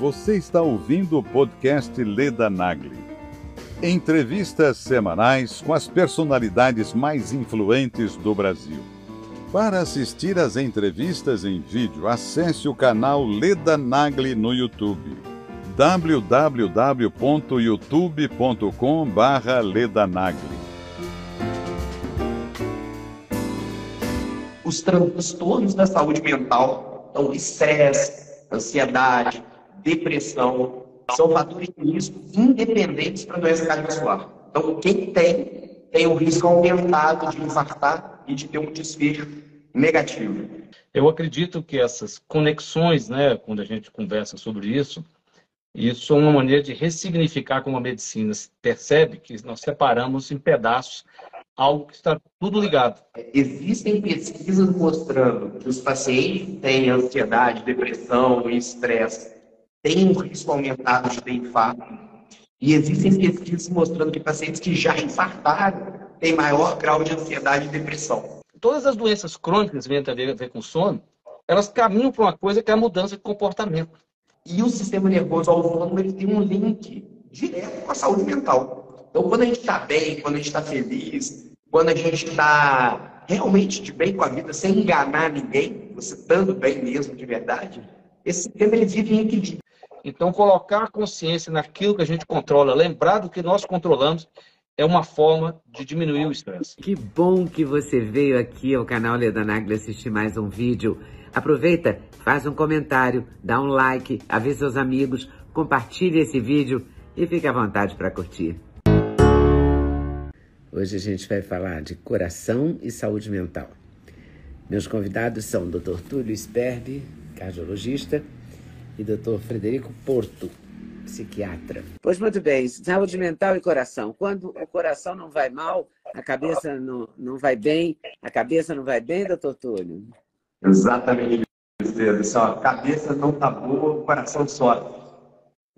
Você está ouvindo o podcast Leda Nagli. Entrevistas semanais com as personalidades mais influentes do Brasil. Para assistir às entrevistas em vídeo, acesse o canal Leda Nagli no YouTube. www.youtube.com/ledanagli. Os transtornos da saúde mental, então estresse, ansiedade, depressão, são fatores de risco independentes para a doença cardiovascular. Então, quem tem, tem o risco aumentado de infartar e de ter um desfecho negativo. Eu acredito que essas conexões, né, quando a gente conversa sobre isso, isso é uma maneira de ressignificar como a medicina percebe que nós separamos em pedaços algo que está tudo ligado. Existem pesquisas mostrando que os pacientes que têm ansiedade, depressão e estresse têm um risco aumentado de ter infarto. E existem pesquisas mostrando que pacientes que já infartaram têm maior grau de ansiedade e depressão. Todas as doenças crônicas que têm a ver com sono, elas caminham para uma coisa que é a mudança de comportamento. E o sistema nervoso autônomo ele tem um link direto com a saúde mental. Então, quando a gente está bem, quando a gente está feliz, quando a gente está realmente de bem com a vida, sem enganar ninguém, você estando bem mesmo de verdade, esse sistema ele vive em equilíbrio. Então, colocar a consciência naquilo que a gente controla, lembrar do que nós controlamos, é uma forma de diminuir o estresse. Que bom que você veio aqui ao canal Leda Nagli assistir mais um vídeo. Aproveita, faz um comentário, dá um like, avisa seus amigos, compartilhe esse vídeo e fique à vontade para curtir. Hoje a gente vai falar de coração e saúde mental. Meus convidados são o Dr. Túlio Sperbi, cardiologista, e Dr. Frederico Porto, psiquiatra. Pois muito bem, saúde mental e coração. Quando o coração não vai mal, a cabeça não, não vai bem, a cabeça não vai bem, doutor Túlio? Exatamente isso. A cabeça não tá boa, o coração sofre.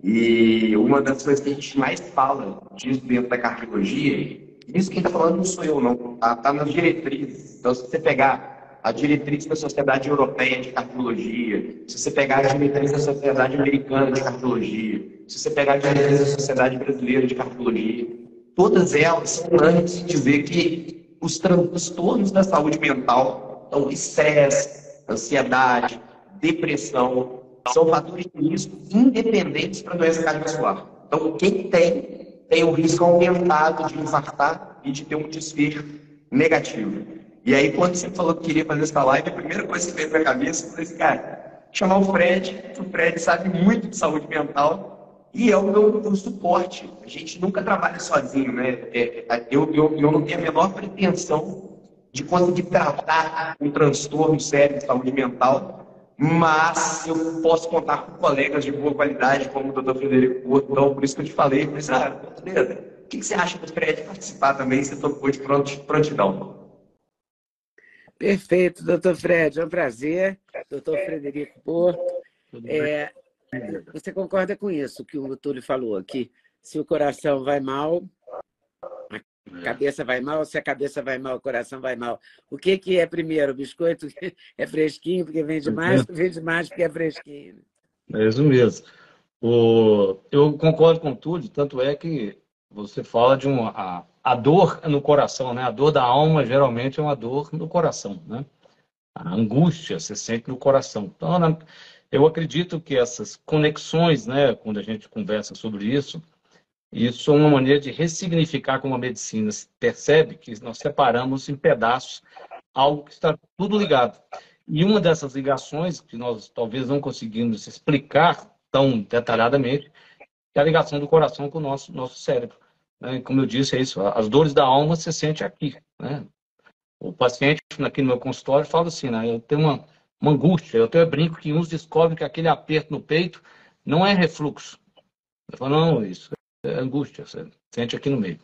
E uma das coisas que a gente mais fala disso dentro da cardiologia, isso quem está falando não sou eu, não. Está tá nas diretrizes. Então, se você pegar a diretriz da Sociedade Europeia de Cardiologia, se você pegar a diretriz da Sociedade Americana de Cardiologia, se você pegar a diretriz da Sociedade Brasileira de Cardiologia, todas elas são unânimes em dizer que os transtornos da saúde mental, então estresse, ansiedade, depressão, são fatores de risco independentes para doença cardiovascular. Então, quem tem, tem o risco aumentado de infartar e de ter um desfecho negativo. E aí, quando você falou que queria fazer essa live, a primeira coisa que veio na cabeça foi assim, cara, chamar o Fred, o Fred sabe muito de saúde mental e é o meu, meu suporte. A gente nunca trabalha sozinho, né? É, é, eu, eu, eu não tenho a menor pretensão de conseguir tratar um transtorno sério de saúde mental, mas eu posso contar com colegas de boa qualidade, como o Dr. Frederico Porto, então por isso que eu te falei, mas, ah, o que você acha do Fred participar também, se tocou de prontidão? Perfeito, doutor Fred, é um prazer. Doutor Frederico Porto. É, você concorda com isso que o Túlio falou, que se o coração vai mal, a cabeça vai mal, se a cabeça vai mal, o coração vai mal. O que, que é primeiro? O biscoito é fresquinho porque vende mais, vende mais porque é fresquinho. É isso mesmo. O, eu concordo com tudo, tanto é que você fala de uma, a, dor no coração, né? A dor da alma geralmente é uma dor no coração, né? A angústia se sente no coração. Então, eu acredito que essas conexões, né, quando a gente conversa sobre isso, isso é uma maneira de ressignificar como a medicina percebe que nós separamos em pedaços algo que está tudo ligado. E uma dessas ligações, que nós talvez não conseguimos explicar tão detalhadamente, é a ligação do coração com o nosso, nosso cérebro. Né? Como eu disse, é isso. As dores da alma você sente aqui. Né? O paciente aqui no meu consultório fala assim, né? Eu tenho uma, uma angústia. Eu tenho brinco que uns descobrem que aquele aperto no peito não é refluxo. Eu falo, não, isso é angústia. Você sente aqui no meio.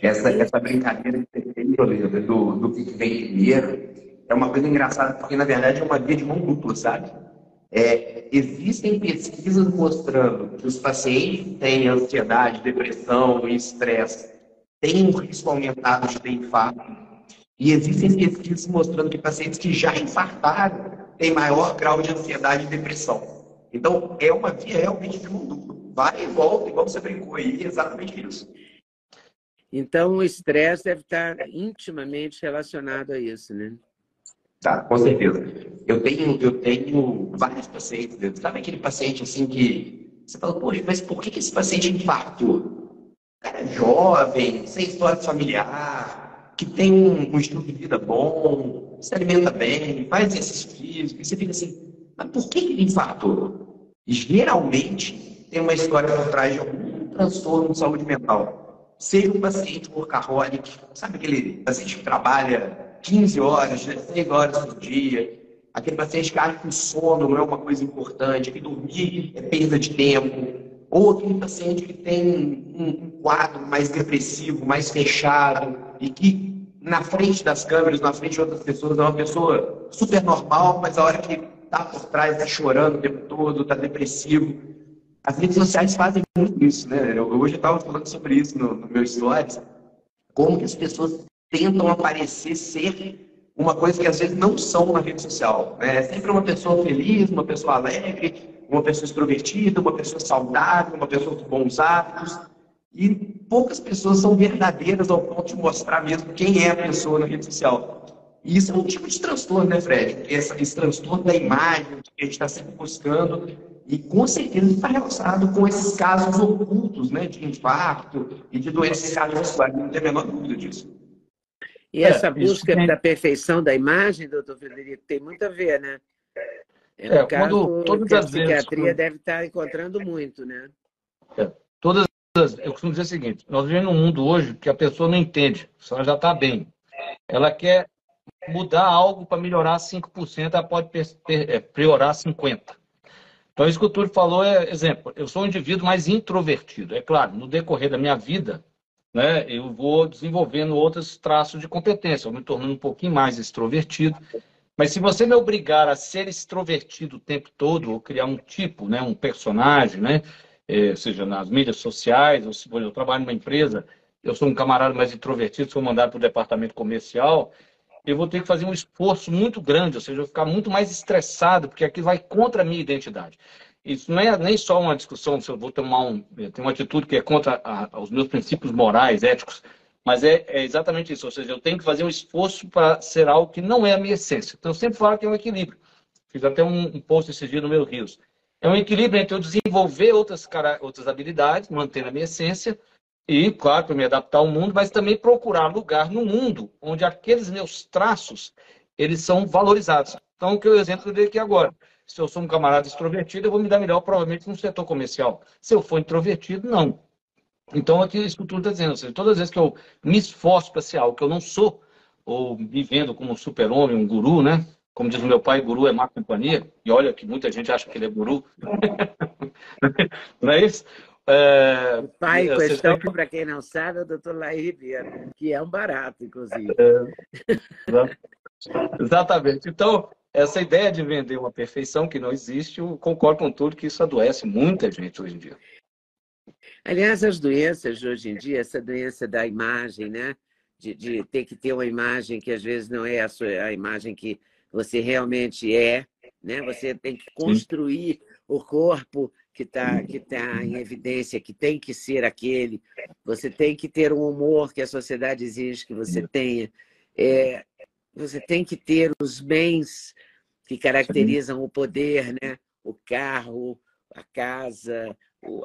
Essa, essa brincadeira que você fez, do, do que vem primeiro, é uma coisa engraçada, porque na verdade é uma via de mão dupla, sabe? É, existem pesquisas mostrando que os pacientes que têm ansiedade, depressão e estresse têm um risco aumentado de ter infarto. E existem pesquisas mostrando que pacientes que já infartaram têm maior grau de ansiedade e depressão. Então, é uma via realmente de mão. Vai e volta, igual você brincou aí, exatamente isso. Então, o estresse deve estar intimamente relacionado a isso, né? Tá, com certeza. Eu tenho, eu tenho vários pacientes. Sabe aquele paciente assim que você fala, poxa, mas por que esse paciente infartou? Cara jovem, sem história familiar, que tem um, um estilo de vida bom, se alimenta bem, faz exercício físico, e você fica assim, mas por que ele infartou? Geralmente tem uma história por trás de algum transtorno de saúde mental. Seja um paciente workaholic, sabe aquele paciente que trabalha 15 horas, 16 horas por dia, aquele paciente que acha que o sono não é uma coisa importante, que dormir é perda de tempo, ou aquele paciente que tem um, quadro mais depressivo, mais fechado, e que na frente das câmeras, na frente de outras pessoas, é uma pessoa super normal, mas a hora que está por trás está chorando o tempo todo, está depressivo. As redes sociais fazem muito isso, né? Eu, hoje eu estava falando sobre isso no, no meu stories, como que as pessoas tentam aparecer ser uma coisa que às vezes não são na rede social. Né? É sempre uma pessoa feliz, uma pessoa alegre, uma pessoa extrovertida, uma pessoa saudável, uma pessoa com bons hábitos. E poucas pessoas são verdadeiras ao ponto de mostrar mesmo quem é a pessoa na rede social. E isso é um tipo de transtorno, né, Fred? Esse, esse transtorno da imagem que a gente está sempre buscando. E com certeza está relacionado com esses casos ocultos, né, de infarto e de doenças cardiovasculares. Não tem a menor dúvida disso. E é, essa busca isso... da perfeição da imagem, doutor Frederico, tem muito a ver, né? É, é caso, todas a psiquiatria vezes, deve estar encontrando muito, né? É, todas as, eu costumo dizer o seguinte, nós vivemos num mundo hoje que a pessoa não entende, se ela já está bem. Ela quer mudar algo para melhorar 5%, ela pode é, priorar 50%. Então, isso que o Túlio falou é exemplo. Eu sou um indivíduo mais introvertido. É claro, no decorrer da minha vida, né, eu vou desenvolvendo outros traços de competência, eu me tornando um pouquinho mais extrovertido. Mas se você me obrigar a ser extrovertido o tempo todo, ou criar um tipo, né, um personagem, né, é, seja nas mídias sociais, ou se eu trabalho numa empresa, eu sou um camarada mais introvertido, sou mandado para o departamento comercial, eu vou ter que fazer um esforço muito grande, ou seja, eu vou ficar muito mais estressado, porque aquilo vai contra a minha identidade isso não é nem só uma discussão se eu vou tomar um, ter uma atitude que é contra a, os meus princípios morais, éticos, mas é, é, exatamente isso. Ou seja, eu tenho que fazer um esforço para ser algo que não é a minha essência. Então, eu sempre falo que é um equilíbrio. Fiz até um, um post esse dia no meu Rios. É um equilíbrio entre eu desenvolver outras, outras habilidades, manter a minha essência, e, claro, me adaptar ao mundo, mas também procurar lugar no mundo onde aqueles meus traços eles são valorizados. Então, o que eu exemplo dei aqui agora. Se eu sou um camarada extrovertido, eu vou me dar melhor provavelmente no setor comercial. Se eu for introvertido, não. Então, aqui isso tudo está dizendo, ou seja, todas as vezes que eu me esforço para ser algo que eu não sou, ou me vendo como um super-homem, um guru, né? Como diz o meu pai, guru é má companhia. E olha que muita gente acha que ele é guru. não é isso? É, o pai em questão, que... para quem não sabe, é o doutor Laí que é um barato, inclusive. É, exatamente. Então, essa ideia de vender uma perfeição que não existe, eu concordo com tudo que isso adoece muita gente hoje em dia. Aliás, as doenças de hoje em dia, essa doença da imagem, né? De, de ter que ter uma imagem que às vezes não é a, sua, a imagem que você realmente é, né? Você tem que construir Sim. o corpo que está que tá em evidência, que tem que ser aquele. Você tem que ter um humor que a sociedade exige que você tenha. É, você tem que ter os bens que caracterizam o poder, né? o carro, a casa,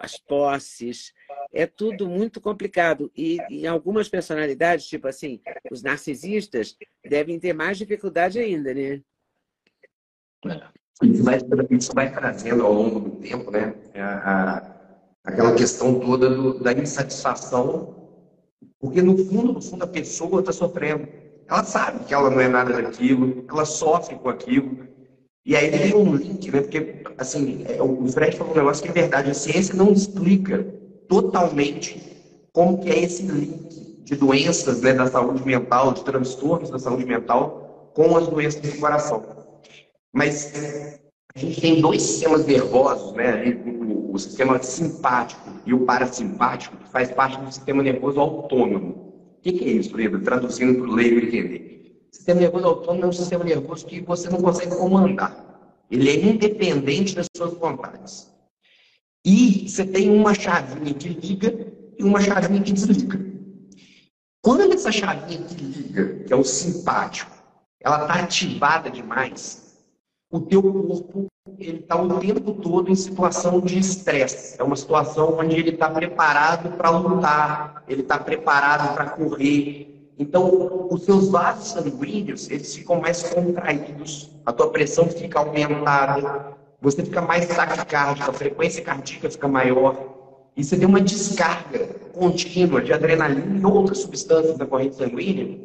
as posses. É tudo muito complicado. E em algumas personalidades, tipo assim, os narcisistas devem ter mais dificuldade ainda, né? Isso vai, isso vai trazendo ao longo do tempo, né? A, a, aquela questão toda do, da insatisfação, porque no fundo, no fundo, a pessoa está sofrendo. Ela sabe que ela não é nada daquilo, ela sofre com aquilo, e aí tem um link, né? Porque, assim, é, o Fred falou um negócio que é verdade. A ciência não explica totalmente como que é esse link de doenças né, da saúde mental, de transtornos da saúde mental com as doenças do coração. Mas a gente tem dois sistemas nervosos, né? O, sistema simpático e o parasimpático, que faz parte do sistema nervoso autônomo. O que, é isso, Lembra? Traduzindo para o leigo entender. Sistema nervoso autônomo é um sistema nervoso que você não consegue comandar. Ele é independente das suas vontades. E você tem uma chavinha que liga e uma chavinha que desliga. Quando essa chavinha que liga, que é o simpático, ela está ativada demais, o teu corpo ele está o tempo todo em situação de estresse. É uma situação onde ele está preparado para lutar, ele está preparado para correr. Então, os seus vasos sanguíneos eles ficam mais contraídos, a tua pressão fica aumentada, você fica mais taquicárdico, a frequência cardíaca fica maior. E você tem uma descarga contínua de adrenalina e outras substâncias da corrente sanguínea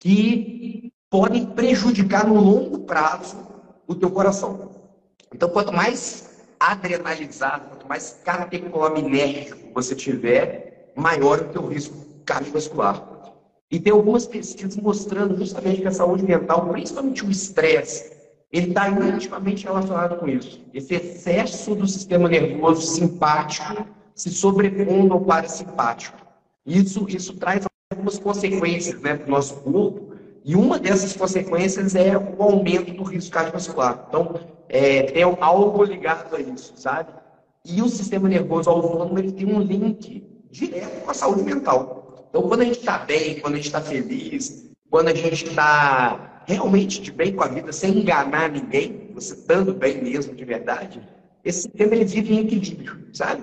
que podem prejudicar no longo prazo o teu coração. Então, quanto mais adrenalizado, quanto mais catecolinérgico você tiver, maior o teu risco cardiovascular. E tem algumas pesquisas mostrando justamente que a saúde mental, principalmente o estresse, ele está intimamente relacionado com isso. Esse excesso do sistema nervoso simpático se sobrepondo ao parasimpático. Isso, isso traz algumas consequências né, para o nosso corpo, e uma dessas consequências é o aumento do risco cardiovascular. Então, é, tem algo ligado a isso, sabe? E o sistema nervoso autônomo ele tem um link direto com a saúde mental. Então, quando a gente está bem, quando a gente está feliz, quando a gente está realmente de bem com a vida, sem enganar ninguém, você estando bem mesmo, de verdade, esse sistema ele vive em equilíbrio, sabe?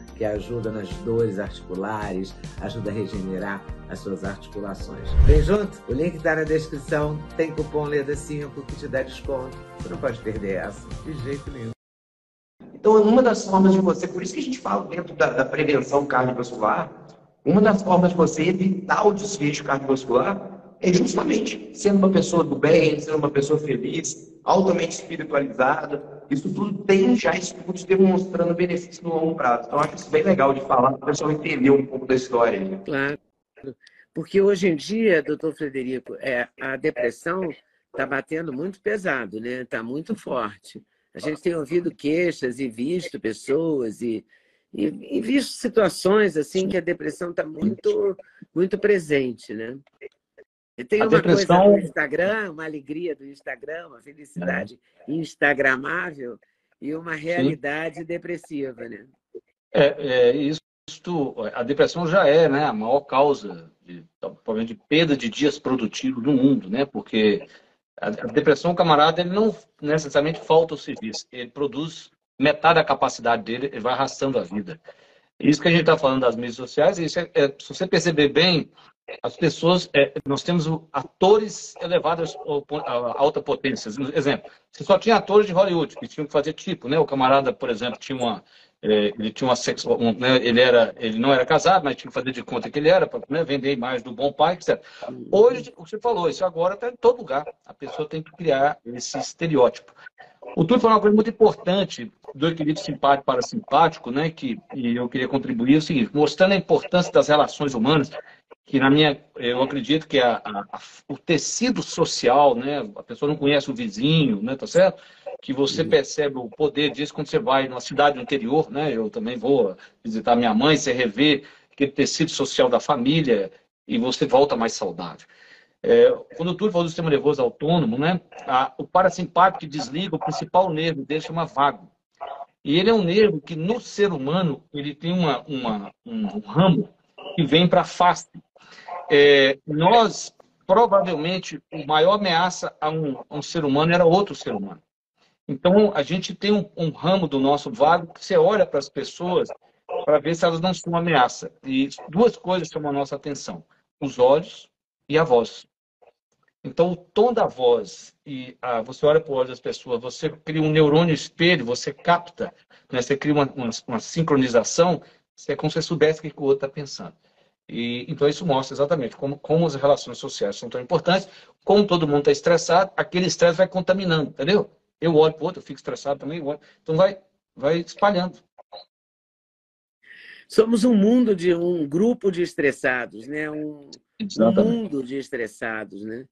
que ajuda nas dores articulares, ajuda a regenerar as suas articulações. Vem junto? O link está na descrição. Tem cupom LEDA5 que te dá desconto. Você não pode perder essa, de jeito nenhum. Então, uma das formas de você, por isso que a gente fala dentro da, da prevenção cardiovascular, uma das formas de você evitar o desfecho cardiovascular é justamente sendo uma pessoa do bem, sendo uma pessoa feliz, altamente espiritualizada. Isso tudo tem já estudos demonstrando benefício no longo prazo. Então, acho isso bem legal de falar para o pessoal entender um pouco da história. Claro. Porque hoje em dia, doutor Frederico, é, a depressão está batendo muito pesado, né? Está muito forte. A gente tem ouvido queixas e visto pessoas e, e, e visto situações assim que a depressão está muito, muito presente, né? E tem a uma depressão... coisa do Instagram, uma alegria do Instagram, uma felicidade é. instagramável e uma realidade Sim. depressiva, né? É, é, isso, a depressão já é né, a maior causa de, de perda de dias produtivos do mundo, né? Porque a, depressão, camarada, ele não necessariamente falta o serviço, ele produz metade da capacidade dele, ele vai arrastando a vida. Isso que a gente está falando das mídias sociais, isso é, é, se você perceber bem, as pessoas, é, nós temos atores elevados a alta potência. Exemplo, você só tinha atores de Hollywood que tinham que fazer tipo, né? O camarada, por exemplo, tinha uma, é, ele tinha uma sexual, um, né? ele era, ele não era casado, mas tinha que fazer de conta que ele era para né? vender a imagem do bom pai, etc. Hoje, o que você falou, isso agora está em todo lugar. A pessoa tem que criar esse estereótipo. O Túlio falou uma coisa muito importante do equilíbrio simpático para simpático, né? Que e eu queria contribuir é o seguinte, mostrando a importância das relações humanas que na minha, eu acredito que a, a, o tecido social, né, a pessoa não conhece o vizinho, né, tá certo? Que você percebe o poder disso quando você vai numa cidade do interior, né? Eu também vou visitar minha mãe, você revê aquele tecido social da família e você volta mais saudável. É, quando o Túlio falou do sistema nervoso autônomo, né, a, o parasimpático desliga o principal nervo dele chama vago. E ele é um nervo que no ser humano ele tem uma, uma um ramo que vem para a face, é, nós, provavelmente, a maior ameaça a um, a um, ser humano era outro ser humano. Então, a gente tem um, um ramo do nosso vago que você olha para as pessoas para ver se elas não são uma ameaça. E duas coisas chamam a nossa atenção: os olhos e a voz. Então, o tom da voz e você olha para o olho das pessoas, você cria um neurônio espelho, você capta, né? você cria uma, uma, uma sincronização, é como se soubesse o que o outro está pensando. E, então, isso mostra exatamente como, como as relações sociais são tão importantes. Como todo mundo está estressado, aquele estresse vai contaminando, entendeu? Eu olho para o outro, eu fico estressado também. Então, vai, vai espalhando. somos um mundo de um grupo de estressados, né? Um, um mundo de estressados, né?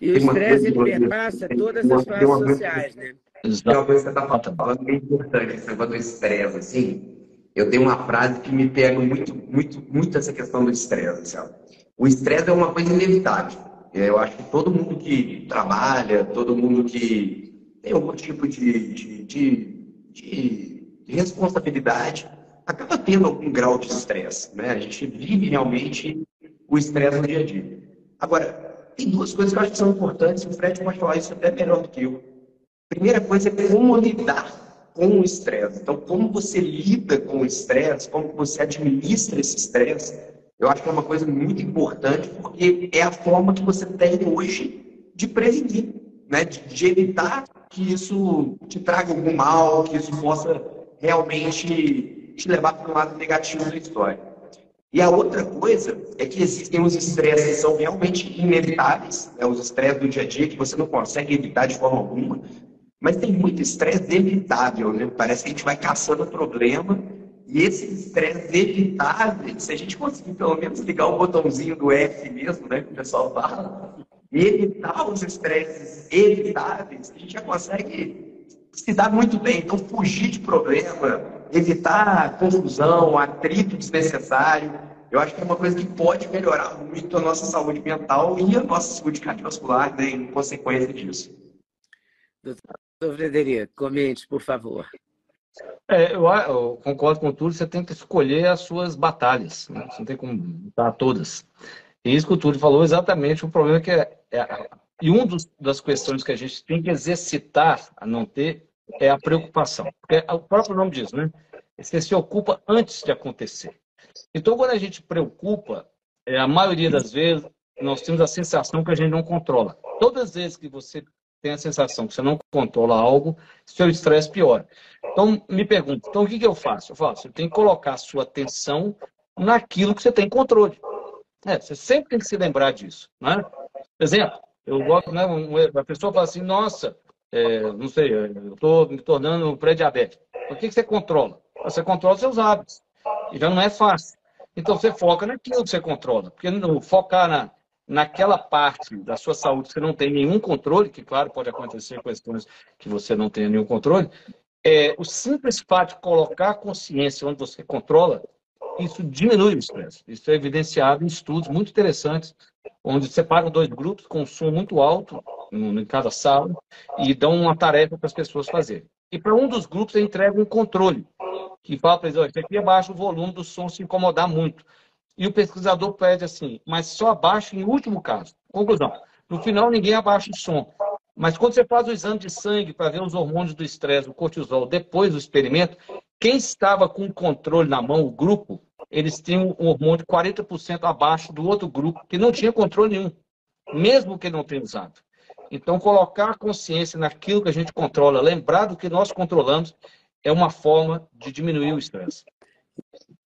E o estresse ele perpassa todas as fases sociais, né? Tem uma coisa que você está falando bem importante, esse negócio do estresse, assim. Eu tenho uma frase que me pega muito, muito, muito essa questão do estresse. Sabe? O estresse é uma coisa inevitável. Eu acho que todo mundo que trabalha, todo mundo que tem algum tipo de, de, de, de responsabilidade, acaba tendo algum grau de estresse. Né? A gente vive realmente o estresse no dia a dia. Agora, tem duas coisas que eu acho que são importantes, o Fred pode falar isso até melhor do que eu. Primeira coisa é como lidar com o estresse. Então, como você lida com o estresse, como você administra esse estresse, eu acho que é uma coisa muito importante, porque é a forma que você tem hoje de prevenir, né? de, de evitar que isso te traga algum mal, que isso possa realmente te levar para um lado negativo da história. E a outra coisa é que existem os estresses que são realmente inevitáveis, né? os estresses do dia a dia que você não consegue evitar de forma alguma, mas tem muito estresse evitável, né? Parece que a gente vai caçando problema e esses estresses evitáveis, se a gente conseguir pelo menos ligar o botãozinho do F mesmo, né, que o pessoal fala, e evitar os estresses evitáveis, a gente já consegue se dar muito bem. Então, fugir de problema, evitar confusão, atrito desnecessário, eu acho que é uma coisa que pode melhorar muito a nossa saúde mental e a nossa saúde cardiovascular, né, em consequência disso. Frederico, comente, por favor. É, eu, eu, concordo com tudo, você tem que escolher as suas batalhas, né? você não tem como lutar todas. E isso que o Túlio falou exatamente, o problema é que é, é e uma das questões que a gente tem que exercitar a não ter é a preocupação. Porque o próprio nome diz, né? Você se ocupa antes de acontecer. Então, quando a gente preocupa, é, a maioria das vezes, nós temos a sensação que a gente não controla. Todas as vezes que você tem a sensação que você não controla algo, seu estresse piora. Então, me pergunto, então o que, que eu faço? Eu faço, você tem que colocar a sua atenção naquilo que você tem controle. É, você sempre tem que se lembrar disso. Né? Exemplo, eu gosto, né, uma pessoa fala assim, nossa, é, não sei, eu estou me tornando pré-diabético. O que, que você controla? Você controla seus hábitos. E já não é fácil. Então você foca naquilo que você controla. Porque focar na, naquela parte da sua saúde que você não tem nenhum controle, que claro pode acontecer questões que você não tenha nenhum controle, é, o simples fato de colocar a consciência onde você controla, isso diminui o estresse. Isso é evidenciado em estudos muito interessantes, onde separam dois grupos com som muito alto em cada sala e dão uma tarefa para as pessoas fazerem. E para um dos grupos, entrega um controle, que fala para eles, isso aqui abaixa o volume do som se incomodar muito. E o pesquisador pede assim, mas só abaixa em último caso. Conclusão. No final, ninguém abaixa o som. Mas quando você faz o exame de sangue para ver os hormônios do estresse, o cortisol, depois do experimento, quem estava com o controle na mão, o grupo, eles tinham um hormônio 40% abaixo do outro grupo, que não tinha controle nenhum, mesmo que não tenha usado. Então, colocar a consciência naquilo que a gente controla, lembrar do que nós controlamos, é uma forma de diminuir o estresse.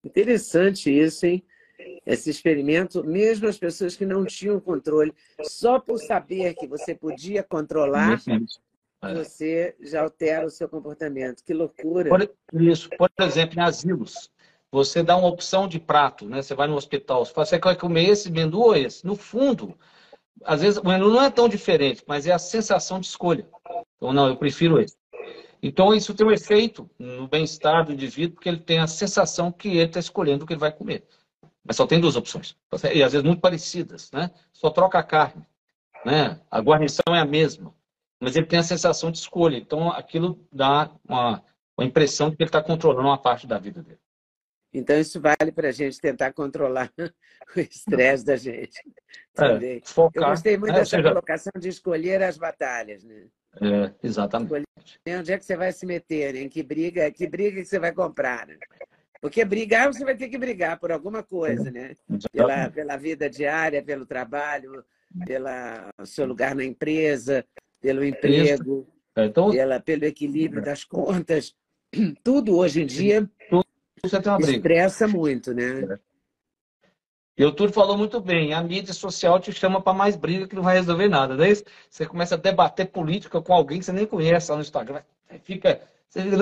Interessante isso, hein? Esse experimento, mesmo as pessoas que não tinham controle, só por saber que você podia controlar, você já altera o seu comportamento. Que loucura! Por, isso, por exemplo, em asilos, você dá uma opção de prato, né? Você vai no hospital, você fala, você quer comer esse menu ou esse? No fundo, às vezes o menu não é tão diferente, mas é a sensação de escolha. Então, não, eu prefiro esse. Então, isso tem um efeito no bem-estar do indivíduo, porque ele tem a sensação que ele está escolhendo o que ele vai comer. Mas só tem duas opções. E às vezes muito parecidas, né? Só troca a carne. Né? A guarnição é a mesma. Mas ele tem a sensação de escolha. Então aquilo dá uma, uma impressão de que ele está controlando uma parte da vida dele. Então isso vale para a gente tentar controlar o estresse da gente. É, focar, Eu gostei muito é, dessa seja... colocação de escolher as batalhas. Né? É, exatamente. Escolher onde é que você vai se meter, em que briga, que briga que você vai comprar. Né? Porque brigar, você vai ter que brigar por alguma coisa, né? Pela, pela vida diária, pelo trabalho, pelo seu lugar na empresa, pelo emprego, é, então, pela, pelo equilíbrio das contas. Tudo hoje em dia briga. estressa muito, né? E o Túlio falou muito bem, a mídia social te chama para mais briga que não vai resolver nada. Daí você começa a debater política com alguém que você nem conhece lá no Instagram. Fica Você, né?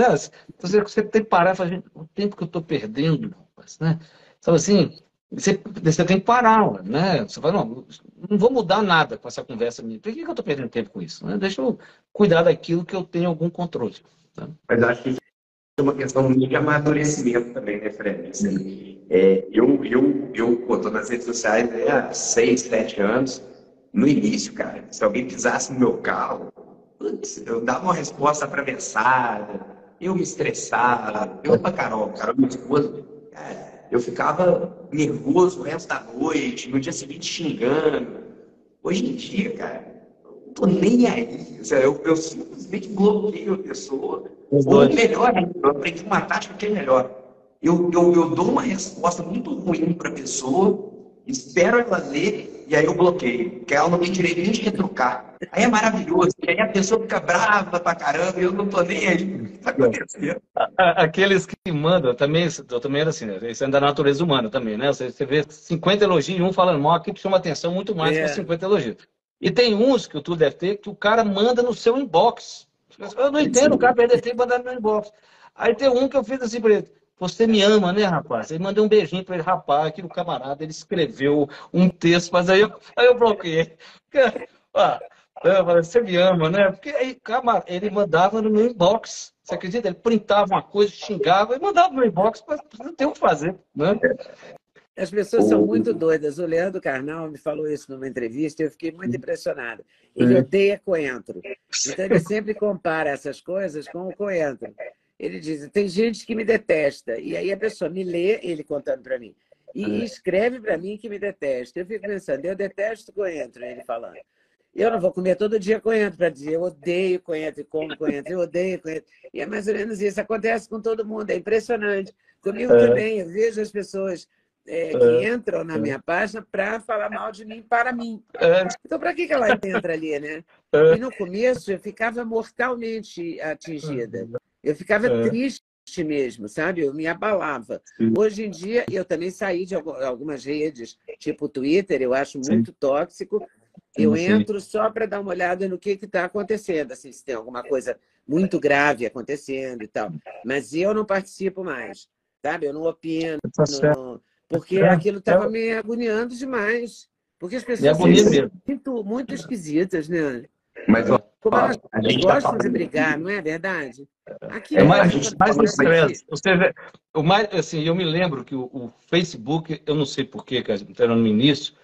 você, você tem que parar e falar, o tempo que eu estou perdendo, né? Então, assim, você, você, tem que parar, né? Você fala, não, não vou mudar nada com essa conversa minha. Por que, que eu estou perdendo tempo com isso? Né? Deixa eu cuidar daquilo que eu tenho algum controle. Tá? Mas acho que é uma questão de amadurecimento também, né, Fred? Assim, é, eu eu, eu nas redes sociais né, há seis, sete anos. No início, cara, se alguém pisasse no meu carro, eu dava uma resposta atravessada, eu me estressava, eu pra Carol, Carol, minha esposa, cara, eu ficava nervoso o resto da noite, no dia seguinte xingando. Hoje em dia, cara, não tô nem aí. Eu, eu simplesmente bloqueio a pessoa. Ou melhor, eu aprendi uma tática que é melhor. Eu, eu, eu dou uma resposta muito ruim para a pessoa, espero ela ler e aí eu bloqueio, porque ela não tem direito nem de retrucar. Aí é maravilhoso, porque aí a pessoa fica brava pra caramba e eu não tô nem aí. Tá acontecendo. Aqueles que mandam, também, eu também era assim, né? isso é da natureza humana também, né? Você, você vê 50 elogios e um falando mal, aqui chama atenção muito mais é. que 50 elogios. E tem uns que tu deve ter que o cara manda no seu inbox. Eu não entendo o cara perder tempo mandar no inbox. Aí tem um que eu fiz assim pra ele. Você me ama, né, rapaz? Aí mandei um beijinho para ele, rapaz, aqui no camarada, ele escreveu um texto, mas aí eu, aí eu bloqueei. Ah, você me ama, né? Porque aí, camarada, ele mandava no meu inbox. Você acredita? Ele printava uma coisa, xingava e mandava no meu inbox, mas não tem o que fazer, né? As pessoas são muito doidas. O Leandro Carnal me falou isso numa entrevista e eu fiquei muito impressionado. Ele é. odeia coentro. Então ele sempre compara essas coisas com o coentro. Ele diz: tem gente que me detesta. E aí a pessoa me lê, ele contando para mim, e é. escreve para mim que me detesta. Eu fico pensando: eu detesto coentro, ele falando. Eu não vou comer todo dia coentro para dizer eu odeio coentro e como coentro, eu odeio coentro. E é mais ou menos isso. Acontece com todo mundo, é impressionante. Comigo é. também, eu vejo as pessoas é, que é. entram na minha página para falar mal de mim para mim. É. Então, para que, que ela entra ali, né? É. E no começo eu ficava mortalmente atingida. Eu ficava é. triste mesmo, sabe? Eu me abalava. Sim. Hoje em dia, eu também saí de algumas redes, tipo o Twitter, eu acho muito Sim. tóxico. Eu Sim. entro só para dar uma olhada no que está acontecendo, assim, se tem alguma coisa muito grave acontecendo e tal. Mas eu não participo mais, sabe? Eu não opino, tá não... porque é. aquilo estava me agoniando demais. Porque as pessoas são muito, muito esquisitas, né? Mas, ó, Como elas gostam tá de brigar, não é verdade? Aqui é mais, mais estresse. Você vê, o mais, assim, eu me lembro que o, o Facebook, eu não sei porquê, que era no início,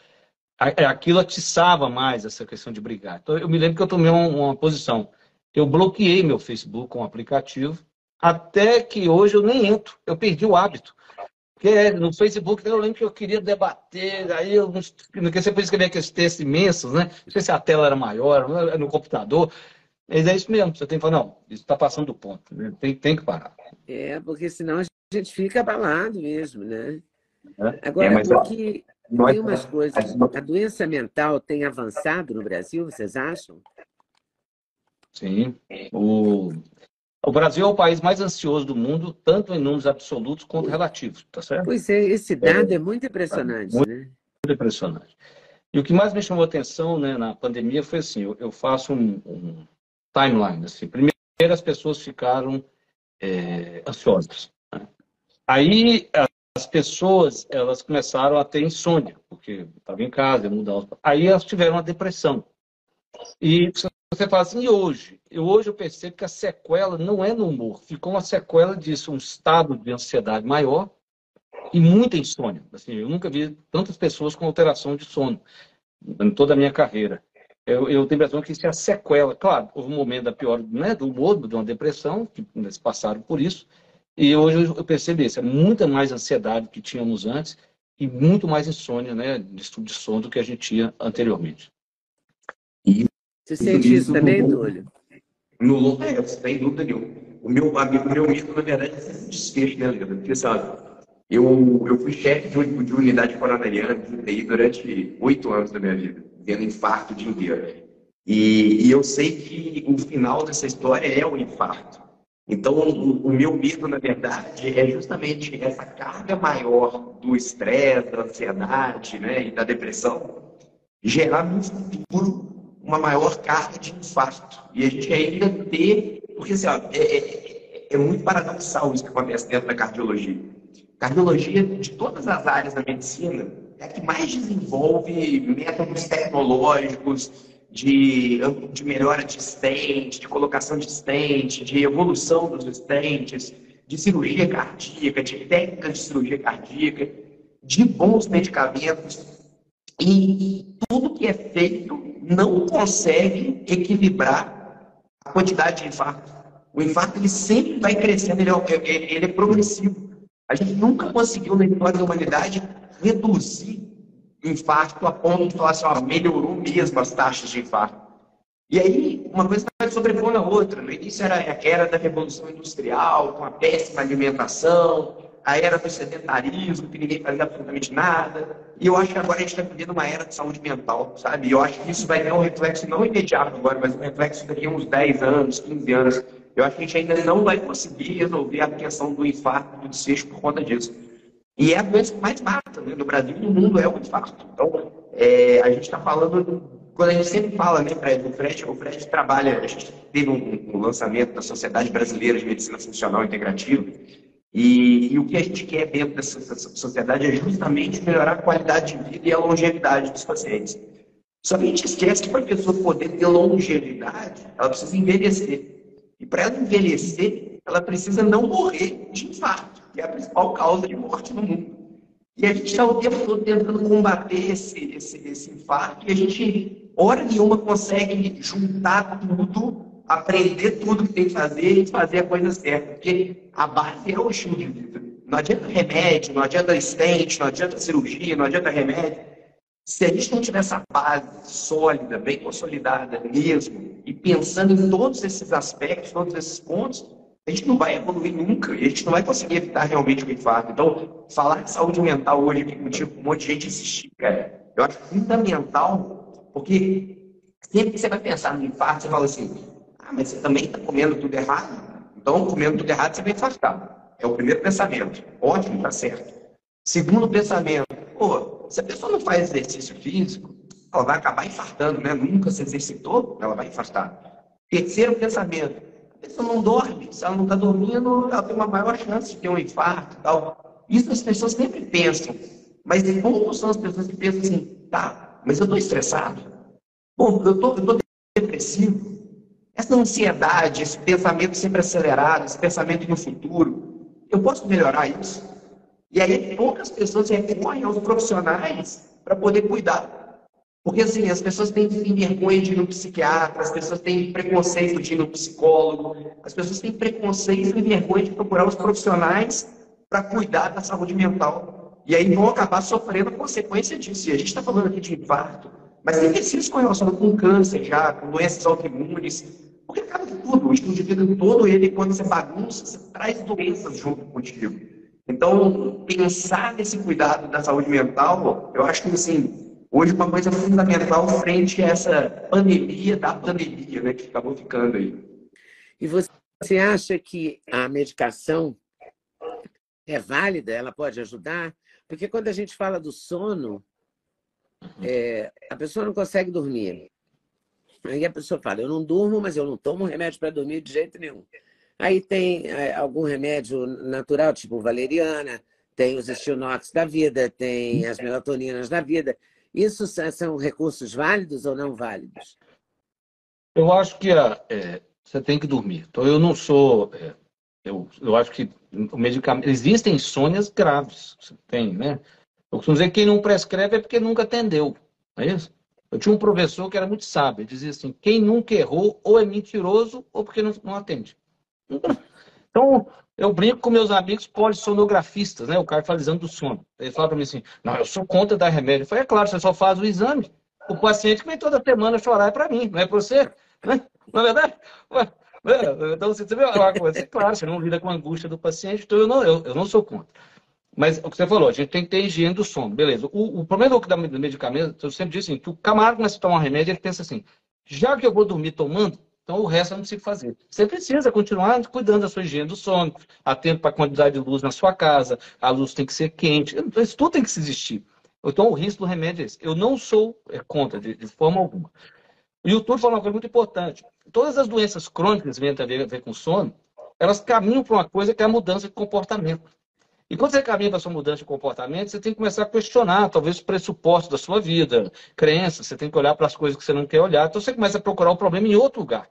é, aquilo atiçava mais essa questão de brigar. Então, eu me lembro que eu tomei uma, uma posição. Eu bloqueei meu Facebook com o aplicativo, até que hoje eu nem entro. Eu perdi o hábito. Porque no Facebook eu lembro que eu queria debater, aí eu não sei por escrever aqueles textos imensos, né? Não sei se a tela era maior, no computador. Mas é isso mesmo, você tem que falar, não, isso está passando do ponto, né? tem, tem que parar. É, porque senão a gente fica abalado mesmo, né? É, Agora, é, porque tem umas coisas. A doença mental tem avançado no Brasil, vocês acham? Sim. O, o Brasil é o país mais ansioso do mundo, tanto em números absolutos quanto relativos, tá certo? Pois é, esse dado é, é muito impressionante, muito, né? Muito impressionante. E o que mais me chamou a atenção né, na pandemia foi assim, eu, eu faço um, um, timeline. Assim. Primeiro, as pessoas ficaram é, ansiosas. Né? Aí, as pessoas elas começaram a ter insônia, porque estava em casa, mudar. Aí elas tiveram uma depressão. E você fala assim, e hoje? Eu, hoje eu percebo que a sequela não é no humor, ficou uma sequela disso, um estado de ansiedade maior e muita insônia. Assim, eu nunca vi tantas pessoas com alteração de sono em toda a minha carreira. Eu, eu tenho a impressão que isso é a sequela. Claro, houve um momento da pior, né, do humor, de uma depressão, que eles passaram por isso, e hoje eu percebo isso, é muita mais ansiedade que tínhamos antes e muito mais insônia, né, de estudo de sono do que a gente tinha anteriormente. E você sente isso também, Túlio? No, é, sem dúvida nenhuma. O meu, amigo, meu medo, na verdade, é desfecho, né, Leandro? Porque, sabe, eu, eu fui chefe de, de unidade coronariana de durante oito anos da minha vida, vendo infarto o dia inteiro. E, e, eu sei que o final dessa história é o infarto. Então, o, o meu medo, na verdade, é justamente essa carga maior do estresse, da ansiedade né, e da depressão gerar no futuro uma maior carga de infarto. E a gente ainda ter. Porque assim, ó, é, é, é muito paradoxal isso que acontece dentro da cardiologia. Cardiologia, de todas as áreas da medicina, é a que mais desenvolve métodos tecnológicos de, de melhora de estente, de colocação de estente, de evolução dos estentes, de cirurgia cardíaca, de técnicas de cirurgia cardíaca, de bons medicamentos. E tudo que é feito não consegue equilibrar a quantidade de infarto. O infarto ele sempre vai crescendo, ele é, ele é progressivo. A gente nunca conseguiu na história da humanidade reduzir infarto a ponto de falar assim, ó, melhorou mesmo as taxas de infarto. E aí, uma coisa vai sobrepondo a outra. No início era a era da revolução industrial, com a péssima alimentação, a era do sedentarismo, que ninguém fazia absolutamente nada. E eu acho que agora a gente está vivendo uma era de saúde mental, sabe? E eu acho que isso vai ter um reflexo não imediato agora, mas um reflexo daqui a uns 10 anos, 15 anos. Eu acho que a gente ainda não vai conseguir resolver a questão do infarto, do desfecho por conta disso. E é a doença que mais mata, né? no Brasil e no mundo é o infarto. Então, é, a gente está falando, quando a gente sempre fala, né, Fred, o Fred, o Fred trabalha, a gente teve um, um lançamento da Sociedade Brasileira de Medicina Funcional Integrativa, e, e, o que a gente quer dentro dessa sociedade é justamente melhorar a qualidade de vida e a longevidade dos pacientes. Só que a gente esquece que para a pessoa poder ter longevidade, ela precisa envelhecer. E para ela envelhecer, ela precisa não morrer de infarto, que é a principal causa de morte no mundo. E a gente está o tempo todo tentando combater esse, esse, esse infarto e a gente, hora nenhuma, consegue juntar tudo aprender tudo que tem que fazer e fazer a coisa certa. Porque a base é o estilo de vida. Não adianta remédio, não adianta estente, não adianta cirurgia, não adianta remédio. Se a gente não tiver essa base sólida, bem consolidada mesmo, e pensando em todos esses aspectos, todos esses pontos, a gente não vai evoluir nunca a gente não vai conseguir evitar realmente o infarto. Então, falar de saúde mental hoje aqui contigo, um monte de gente insistir, cara, eu acho fundamental, porque sempre que você vai pensar no infarto, você fala assim, ah, mas você também está comendo tudo errado? Então, comendo tudo errado, você vai infartar. É o primeiro pensamento. Ótimo, está certo. Segundo pensamento, pô, se a pessoa não faz exercício físico, ela vai acabar infartando, né? Nunca se exercitou, ela vai infartar. Terceiro pensamento, pessoa não dorme. Se ela não está dormindo, ela tem uma maior chance de ter um infarto e tal. Isso as pessoas sempre pensam. Mas como são as pessoas que pensam assim, tá, mas eu estou estressado? Bom, eu estou depressivo? Essa ansiedade, esse pensamento sempre acelerado, esse pensamento no futuro, eu posso melhorar isso? E aí poucas pessoas recorrem aos profissionais para poder cuidar. Porque assim, as pessoas têm vergonha de ir no psiquiatra, as pessoas têm preconceito de ir no psicólogo, as pessoas têm preconceito e vergonha de procurar os profissionais para cuidar da saúde mental. E aí vão acabar sofrendo a consequência disso. E a gente está falando aqui de infarto, mas tem com relação com câncer já, com doenças autoimunes, porque acaba tudo, o vida todo, ele, quando você bagunça, você traz doenças junto contigo. Então, pensar nesse cuidado da saúde mental, eu acho que, assim, hoje uma coisa fundamental frente a essa pandemia da pandemia, né, que acabou ficando aí. E você acha que a medicação é válida? Ela pode ajudar? Porque quando a gente fala do sono, é, a pessoa não consegue dormir. Aí a pessoa fala, eu não durmo, mas eu não tomo remédio para dormir de jeito nenhum. Aí tem é, algum remédio natural, tipo valeriana, tem os estilnox da vida, tem as melatoninas da vida. Isso são recursos válidos ou não válidos? Eu acho que é, você tem que dormir. Então, eu não sou. É, eu, eu acho que o medicamento. Existem insônias graves. Você tem, né? Eu costumo dizer que quem não prescreve é porque nunca atendeu. Não é isso? Eu tinha um professor que era muito sábio. Ele dizia assim: quem nunca errou ou é mentiroso ou porque não, não atende. Então, eu brinco com meus amigos polissonografistas, né? O cara fala exame do sono. Ele fala para mim assim: não, eu sou contra dar remédio. Eu falei: é claro, você só faz o exame. O paciente que vem toda semana chorar é para mim, não é para você. Né? Não é verdade? Então, você vê uma coisa, é claro, você não lida com a angústia do paciente, então eu não, eu, eu não sou contra. Mas o que você falou, a gente tem que ter higiene do sono, beleza. O, o problema do medicamento, eu sempre disse assim, que o camarada começa a tomar um remédio, ele pensa assim, já que eu vou dormir tomando, então o resto eu não preciso fazer. Você precisa continuar cuidando da sua higiene do sono, atento para a quantidade de luz na sua casa, a luz tem que ser quente, isso tudo tem que existir. Então o risco do remédio é esse. Eu não sou é, contra, de, de forma alguma. O YouTube falou uma coisa muito importante. Todas as doenças crônicas que vêm a ver, a ver com sono, elas caminham para uma coisa que é a mudança de comportamento. E quando você caminha para sua mudança de comportamento, você tem que começar a questionar, talvez, os pressupostos da sua vida, crenças, você tem que olhar para as coisas que você não quer olhar. Então você começa a procurar o problema em outro lugar.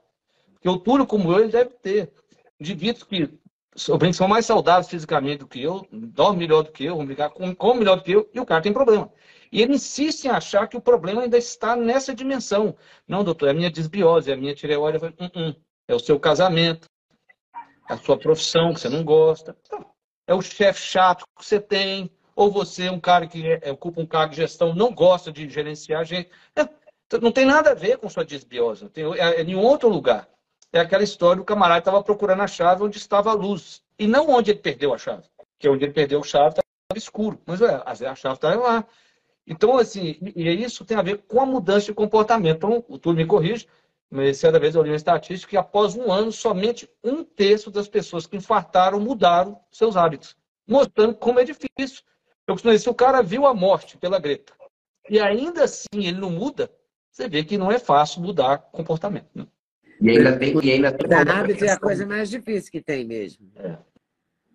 Porque o Túlio, como eu, ele deve ter indivíduos que são mais saudáveis fisicamente do que eu, dormem melhor do que eu, vão brincar, comem melhor do que eu, e o cara tem problema. E ele insiste em achar que o problema ainda está nessa dimensão. Não, doutor, é a minha desbiose, é a minha tireoide. Falo, hum, hum, é o seu casamento, é a sua profissão que você não gosta. Então, é o chefe chato que você tem, ou você é um cara que é, ocupa um cargo de gestão, não gosta de gerenciar gente. É, não tem nada a ver com sua desbiose, tem, é, é em outro lugar. É aquela história do camarada estava procurando a chave onde estava a luz, e não onde ele perdeu a chave. Porque onde ele perdeu a chave estava escuro, mas ué, a chave estava lá. Então, assim, e isso tem a ver com a mudança de comportamento. Então, o Túlio me corrige, mas certa vez eu li uma estatística que após um ano, somente um terço das pessoas que infartaram mudaram seus hábitos, mostrando como é difícil. Eu costumo dizer, se o cara viu a morte pela Greta e ainda assim ele não muda, você vê que não é fácil mudar comportamento. Né? E ainda tem. E ainda tem mudar hábito é a coisa mais difícil que tem mesmo. É.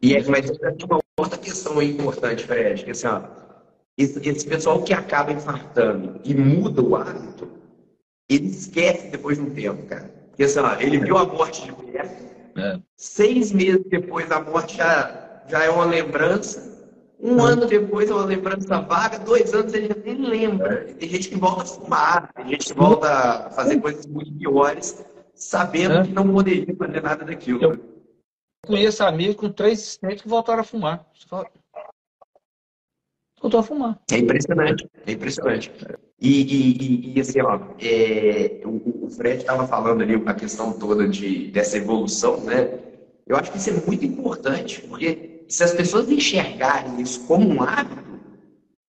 E é, mas tem uma outra questão importante, Fred, que assim, ó, esse, esse pessoal que acaba infartando e muda o hábito, ele esquece depois de um tempo, cara. Porque assim, ó, ele viu a morte de perto, é. seis meses depois a morte já, já é uma lembrança, um ano depois é uma lembrança vaga, dois anos ele nem lembra. Tem gente que volta a fumar, tem gente que volta a fazer coisas muito piores, sabendo é. que não poderia fazer nada daquilo. Eu conheço amigos com três assistentes que voltaram a fumar. Voltou a fumar. É impressionante, é impressionante. E, e, e assim, ó, é, o, o, Fred estava falando ali a questão toda de, dessa evolução, né? Eu acho que isso é muito importante, porque se as pessoas enxergarem isso como um hábito,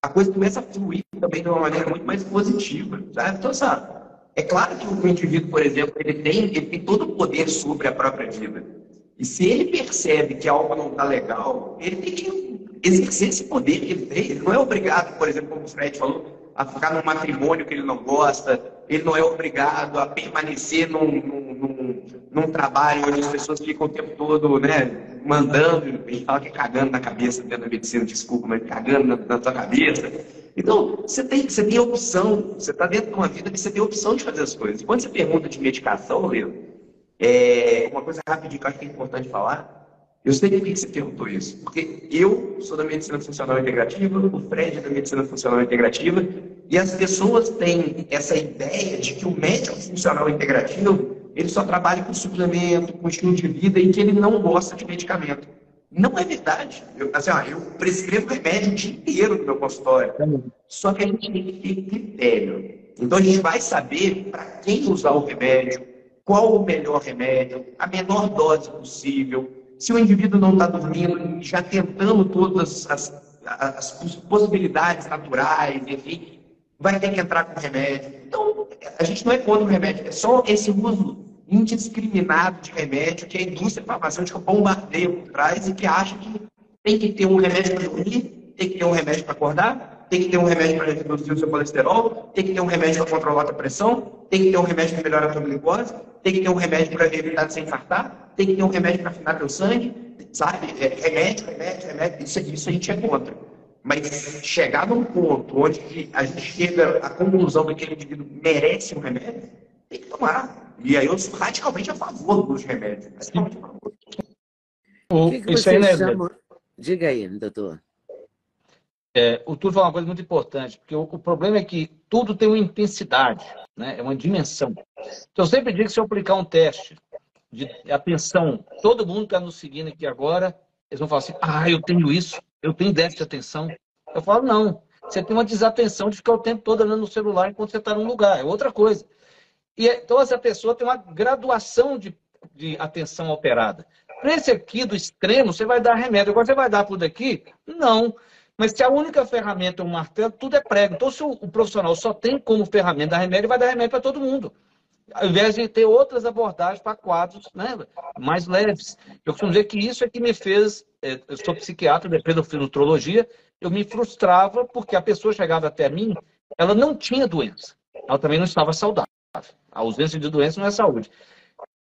a coisa começa a fluir também de uma maneira muito mais positiva, sabe? Então, sabe, é claro que o indivíduo, por exemplo, ele tem, ele tem todo o poder sobre a própria vida. E se ele percebe que algo não está legal, ele tem que exercer esse poder que ele tem. Ele não é obrigado, por exemplo, como o Fred falou, a ficar num matrimônio que ele não gosta, ele não é obrigado a permanecer num, num, num, num trabalho onde as pessoas ficam o tempo todo né, mandando, ele fala que cagando na cabeça dentro da medicina, desculpa, mas cagando na, na tua cabeça. Então, você tem, você tem opção, você está dentro de uma vida que você tem opção de fazer as coisas. Quando você pergunta de medicação, Leo, é, uma coisa rapidinho que eu acho que é importante falar, eu sei por que você perguntou isso, porque eu sou da medicina funcional integrativa, o Fred é da medicina funcional integrativa, e as pessoas têm essa ideia de que o médico funcional integrativo ele só trabalha com suplemento, com estilo de vida e que ele não gosta de medicamento. Não é verdade. Eu, assim, ó, eu prescrevo remédio o dia inteiro no meu consultório. Só que a gente tem que ter critério. Então a gente vai saber para quem usar o remédio, qual o melhor remédio, a menor dose possível, se o indivíduo não está dormindo, já tentando todas as, as, possibilidades naturais, enfim, vai ter que entrar com remédio. Então, a gente não é contra o remédio, é só esse uso indiscriminado de remédio que a indústria farmacêutica bombardeia por trás e que acha que tem que ter um remédio para dormir, tem que ter um remédio para acordar, tem que ter um remédio para reduzir o seu colesterol, tem que ter um remédio para controlar a pressão, tem que ter um remédio para melhorar a sua glicose, tem que ter um remédio para evitar de se infartar, tem que ter um remédio para afinar teu sangue, sabe? É, remédio, remédio, remédio, isso, isso a gente é contra. Mas chegar num ponto onde a gente chega à conclusão que aquele indivíduo merece um remédio, tem que tomar. E aí eu sou radicalmente a favor dos remédios. Radicalmente a favor. O que, que você aí, né, chama... Diga aí, doutor. É, o Túlio falou uma coisa muito importante, porque o, o, problema é que tudo tem uma intensidade, né? é uma dimensão. Então, eu sempre digo que se eu aplicar um teste de atenção, todo mundo está nos seguindo aqui agora, eles vão falar assim, ah, eu tenho isso, eu tenho déficit de atenção. Eu falo, não, você tem uma desatenção de ficar o tempo todo andando no celular enquanto você está num lugar, é outra coisa. E, então, essa pessoa tem uma graduação de, de atenção alterada. Para esse aqui do extremo, você vai dar remédio. Agora, você vai dar por daqui? Não. Mas se a única ferramenta é um martelo, tudo é prego. Então, se o, profissional só tem como ferramenta dar remédio, vai dar remédio para todo mundo. Ao invés de ter outras abordagens para quadros né, mais leves. Eu costumo dizer que isso é que me fez. É, eu sou psiquiatra, depois eu fiz nutrologia. Eu me frustrava porque a pessoa chegava até mim, ela não tinha doença. Ela também não estava saudável. A ausência de doença não é saúde.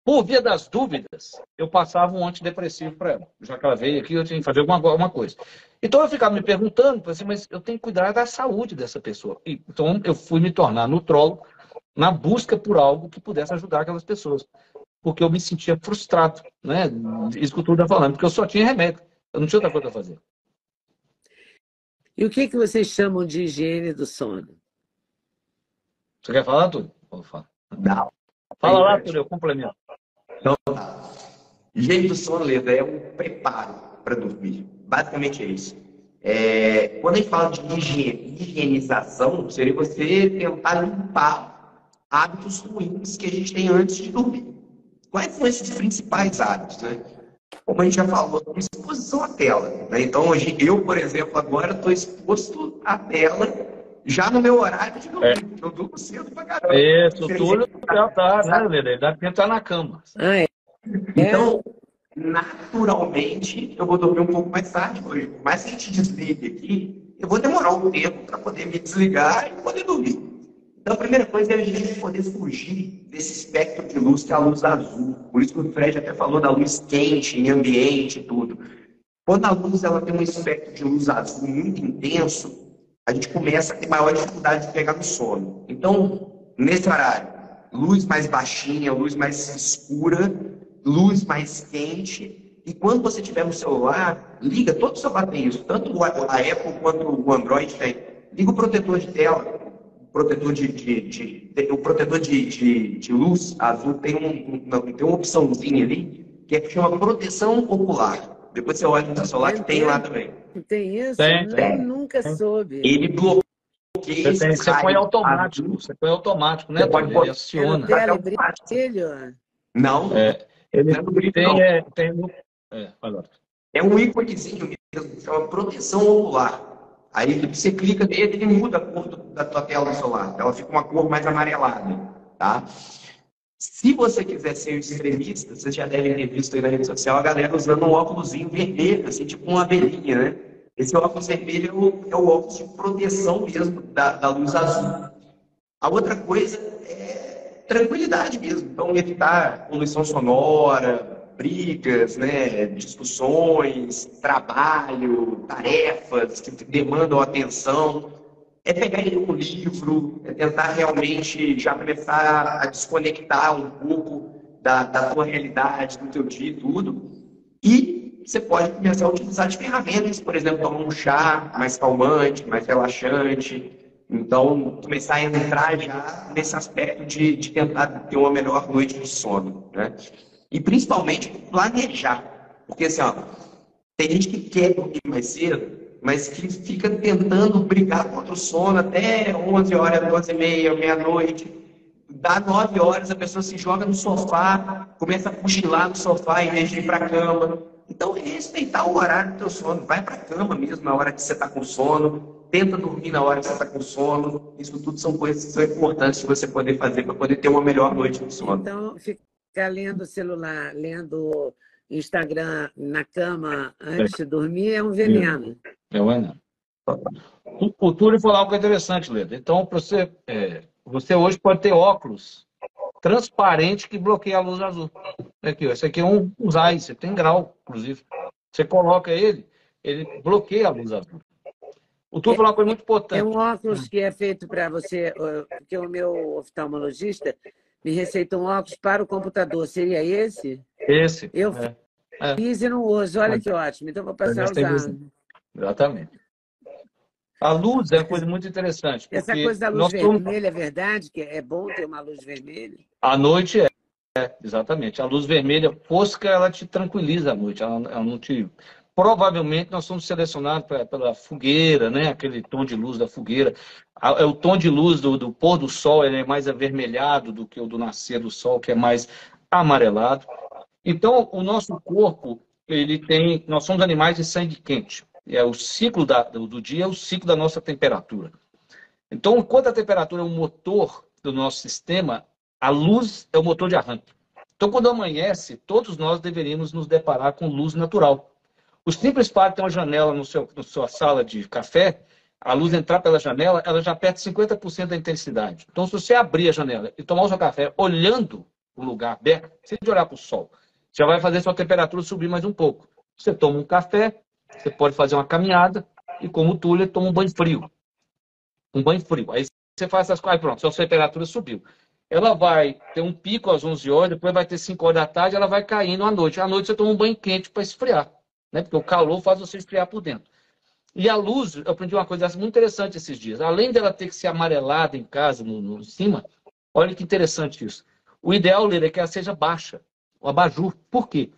Por via das dúvidas, eu passava um antidepressivo para ela. Já que ela veio aqui, eu tinha que fazer alguma, alguma coisa. Então eu ficava me perguntando, assim, mas eu tenho que cuidar da saúde dessa pessoa. Então eu fui me tornar nutrólogo na busca por algo que pudesse ajudar aquelas pessoas. Porque eu me sentia frustrado, né? Isso que o Tudo está falando, porque eu só tinha remédio. Eu não tinha outra coisa a fazer. E o que, que vocês chamam de higiene do sono? Você quer falar, Túlio? Vou falar. Não. Fala lá, Túlio, eu complemento. Então, do sono, Leda, é um preparo para dormir. Basicamente é isso. É, quando a gente fala de higiene, higienização, seria você tentar limpar hábitos ruins que a gente tem antes de dormir. Quais são esses principais hábitos? Né? Como a gente já falou, exposição à tela. Né? Então, hoje, eu, por exemplo, agora estou exposto à tela já no meu horário de dormir. É. Eu durmo cedo pra caramba. Isso, tudo já tá, né, Lele? Dá pra entrar na cama. Ah, é. Então, naturalmente, eu vou dormir um pouco mais tarde hoje. Por mais que a gente desligue aqui, eu vou demorar um tempo para poder me desligar e poder dormir. Então, a primeira coisa é a gente poder fugir desse espectro de luz que é a luz azul. Por isso que o Fred até falou da luz quente, em ambiente e tudo. Quando a luz ela tem um espectro de luz azul muito intenso, a gente começa a ter maior dificuldade de pegar no sono. Então, nesse horário, luz mais baixinha, luz mais escura, luz mais quente. E quando você tiver no celular, liga, todo o celular tem isso, tanto a Apple quanto o Android tem. Liga o protetor de tela, o protetor de, de, de, de o protetor de, de, luz azul tem, um, uma, tem uma opçãozinha ali que é que chama proteção ocular. Depois você olha no seu celular que tem lá também. Tem isso? Tem, tem. nunca soube. Ele bloqueia. Você, tem, você põe automático, você põe automático, né? Pode ele aciona. Tela brilho? Não. É, ele não tem, é, tem é, é um íconezinho mesmo, chama proteção ocular. Aí você clica nele, ele muda a cor da tua tela do celular. Ela fica uma cor mais amarelada, tá? Se você quiser ser extremista, vocês já devem ter visto aí na rede social a galera usando um óculos vermelho, assim, tipo uma abelhinha, né? Esse óculos vermelho é o, é o óculos de proteção mesmo da, da, luz azul. A outra coisa é tranquilidade mesmo. Então, evitar poluição sonora, brigas, né, discussões, trabalho, tarefas que demandam atenção é pegar um livro, é tentar realmente já começar a desconectar um pouco da, da tua realidade, do teu dia e tudo. E você pode começar a utilizar de ferramentas, por exemplo, tomar um chá mais calmante, mais relaxante. Então, começar a entrar já nesse aspecto de, de tentar ter uma melhor noite de sono. Né? E principalmente planejar. Porque assim, ó, tem gente que quer dormir mais cedo, mas que fica tentando brigar contra o sono até 11 horas, 12 e meia, meia-noite. Dá 9 horas, a pessoa se joga no sofá, começa a cochilar no sofá em vez de ir para a cama. Então, respeitar o horário do teu sono. Vai para a cama mesmo na hora que você está com sono. Tenta dormir na hora que você está com sono. Isso tudo são coisas que são importantes de você poder fazer para poder ter uma melhor noite de sono. Então, ficar lendo o celular, lendo Instagram na cama antes de dormir é um veneno. É um veneno. O, Túlio falou algo interessante, Leda. Então, você, é, você hoje pode ter óculos transparente que bloqueia a luz azul. Aqui, esse aqui é um, um Zeiss, tem grau, inclusive. Você coloca ele, ele bloqueia a luz azul. O Túlio é, falou uma coisa muito importante. É um óculos que é feito para você, porque o meu oftalmologista me receitou um óculos para o computador. Seria esse? Esse. Eu é. fiz e não uso. Olha que ótimo. Então vou passar a usar. Exatamente. A luz é uma coisa muito interessante. Essa coisa da luz vermelha somos... é verdade? Que é bom ter uma luz vermelha? À noite é. é exatamente. A luz vermelha fosca, ela te tranquiliza à noite. Ela, ela não te provavelmente nós somos selecionados pela fogueira, né? aquele tom de luz da fogueira. É o tom de luz do, do pôr do sol ele é mais avermelhado do que o do nascer do sol, que é mais amarelado. Então, o nosso corpo, ele tem. Nós somos animais de sangue quente. É o ciclo da, do dia, é o ciclo da nossa temperatura. Então, enquanto a temperatura é o motor do nosso sistema, a luz é o motor de arranque. Então, quando amanhece, todos nós deveríamos nos deparar com luz natural. O simples fato de ter uma janela no seu, na sua sala de café, a luz entrar pela janela, ela já perde 50% da intensidade. Então, se você abrir a janela e tomar o seu café olhando um lugar aberto, sem olhar para o sol, já vai fazer sua temperatura subir mais um pouco. Você toma um café, você pode fazer uma caminhada e, como o Túlio, toma um banho frio. Um banho frio. Aí você faz essas coisas, pronto, sua temperatura subiu. Ela vai ter um pico às 11 horas, depois vai ter 5 horas da tarde, ela vai caindo à noite. À noite você toma um banho quente para esfriar, né? porque o calor faz você esfriar por dentro. E a luz, eu aprendi uma coisa muito interessante esses dias. Além dela ter que ser amarelada em casa, no, no cima, olha que interessante isso. O ideal, Lira, é que ela seja baixa, o abajur. Por quê?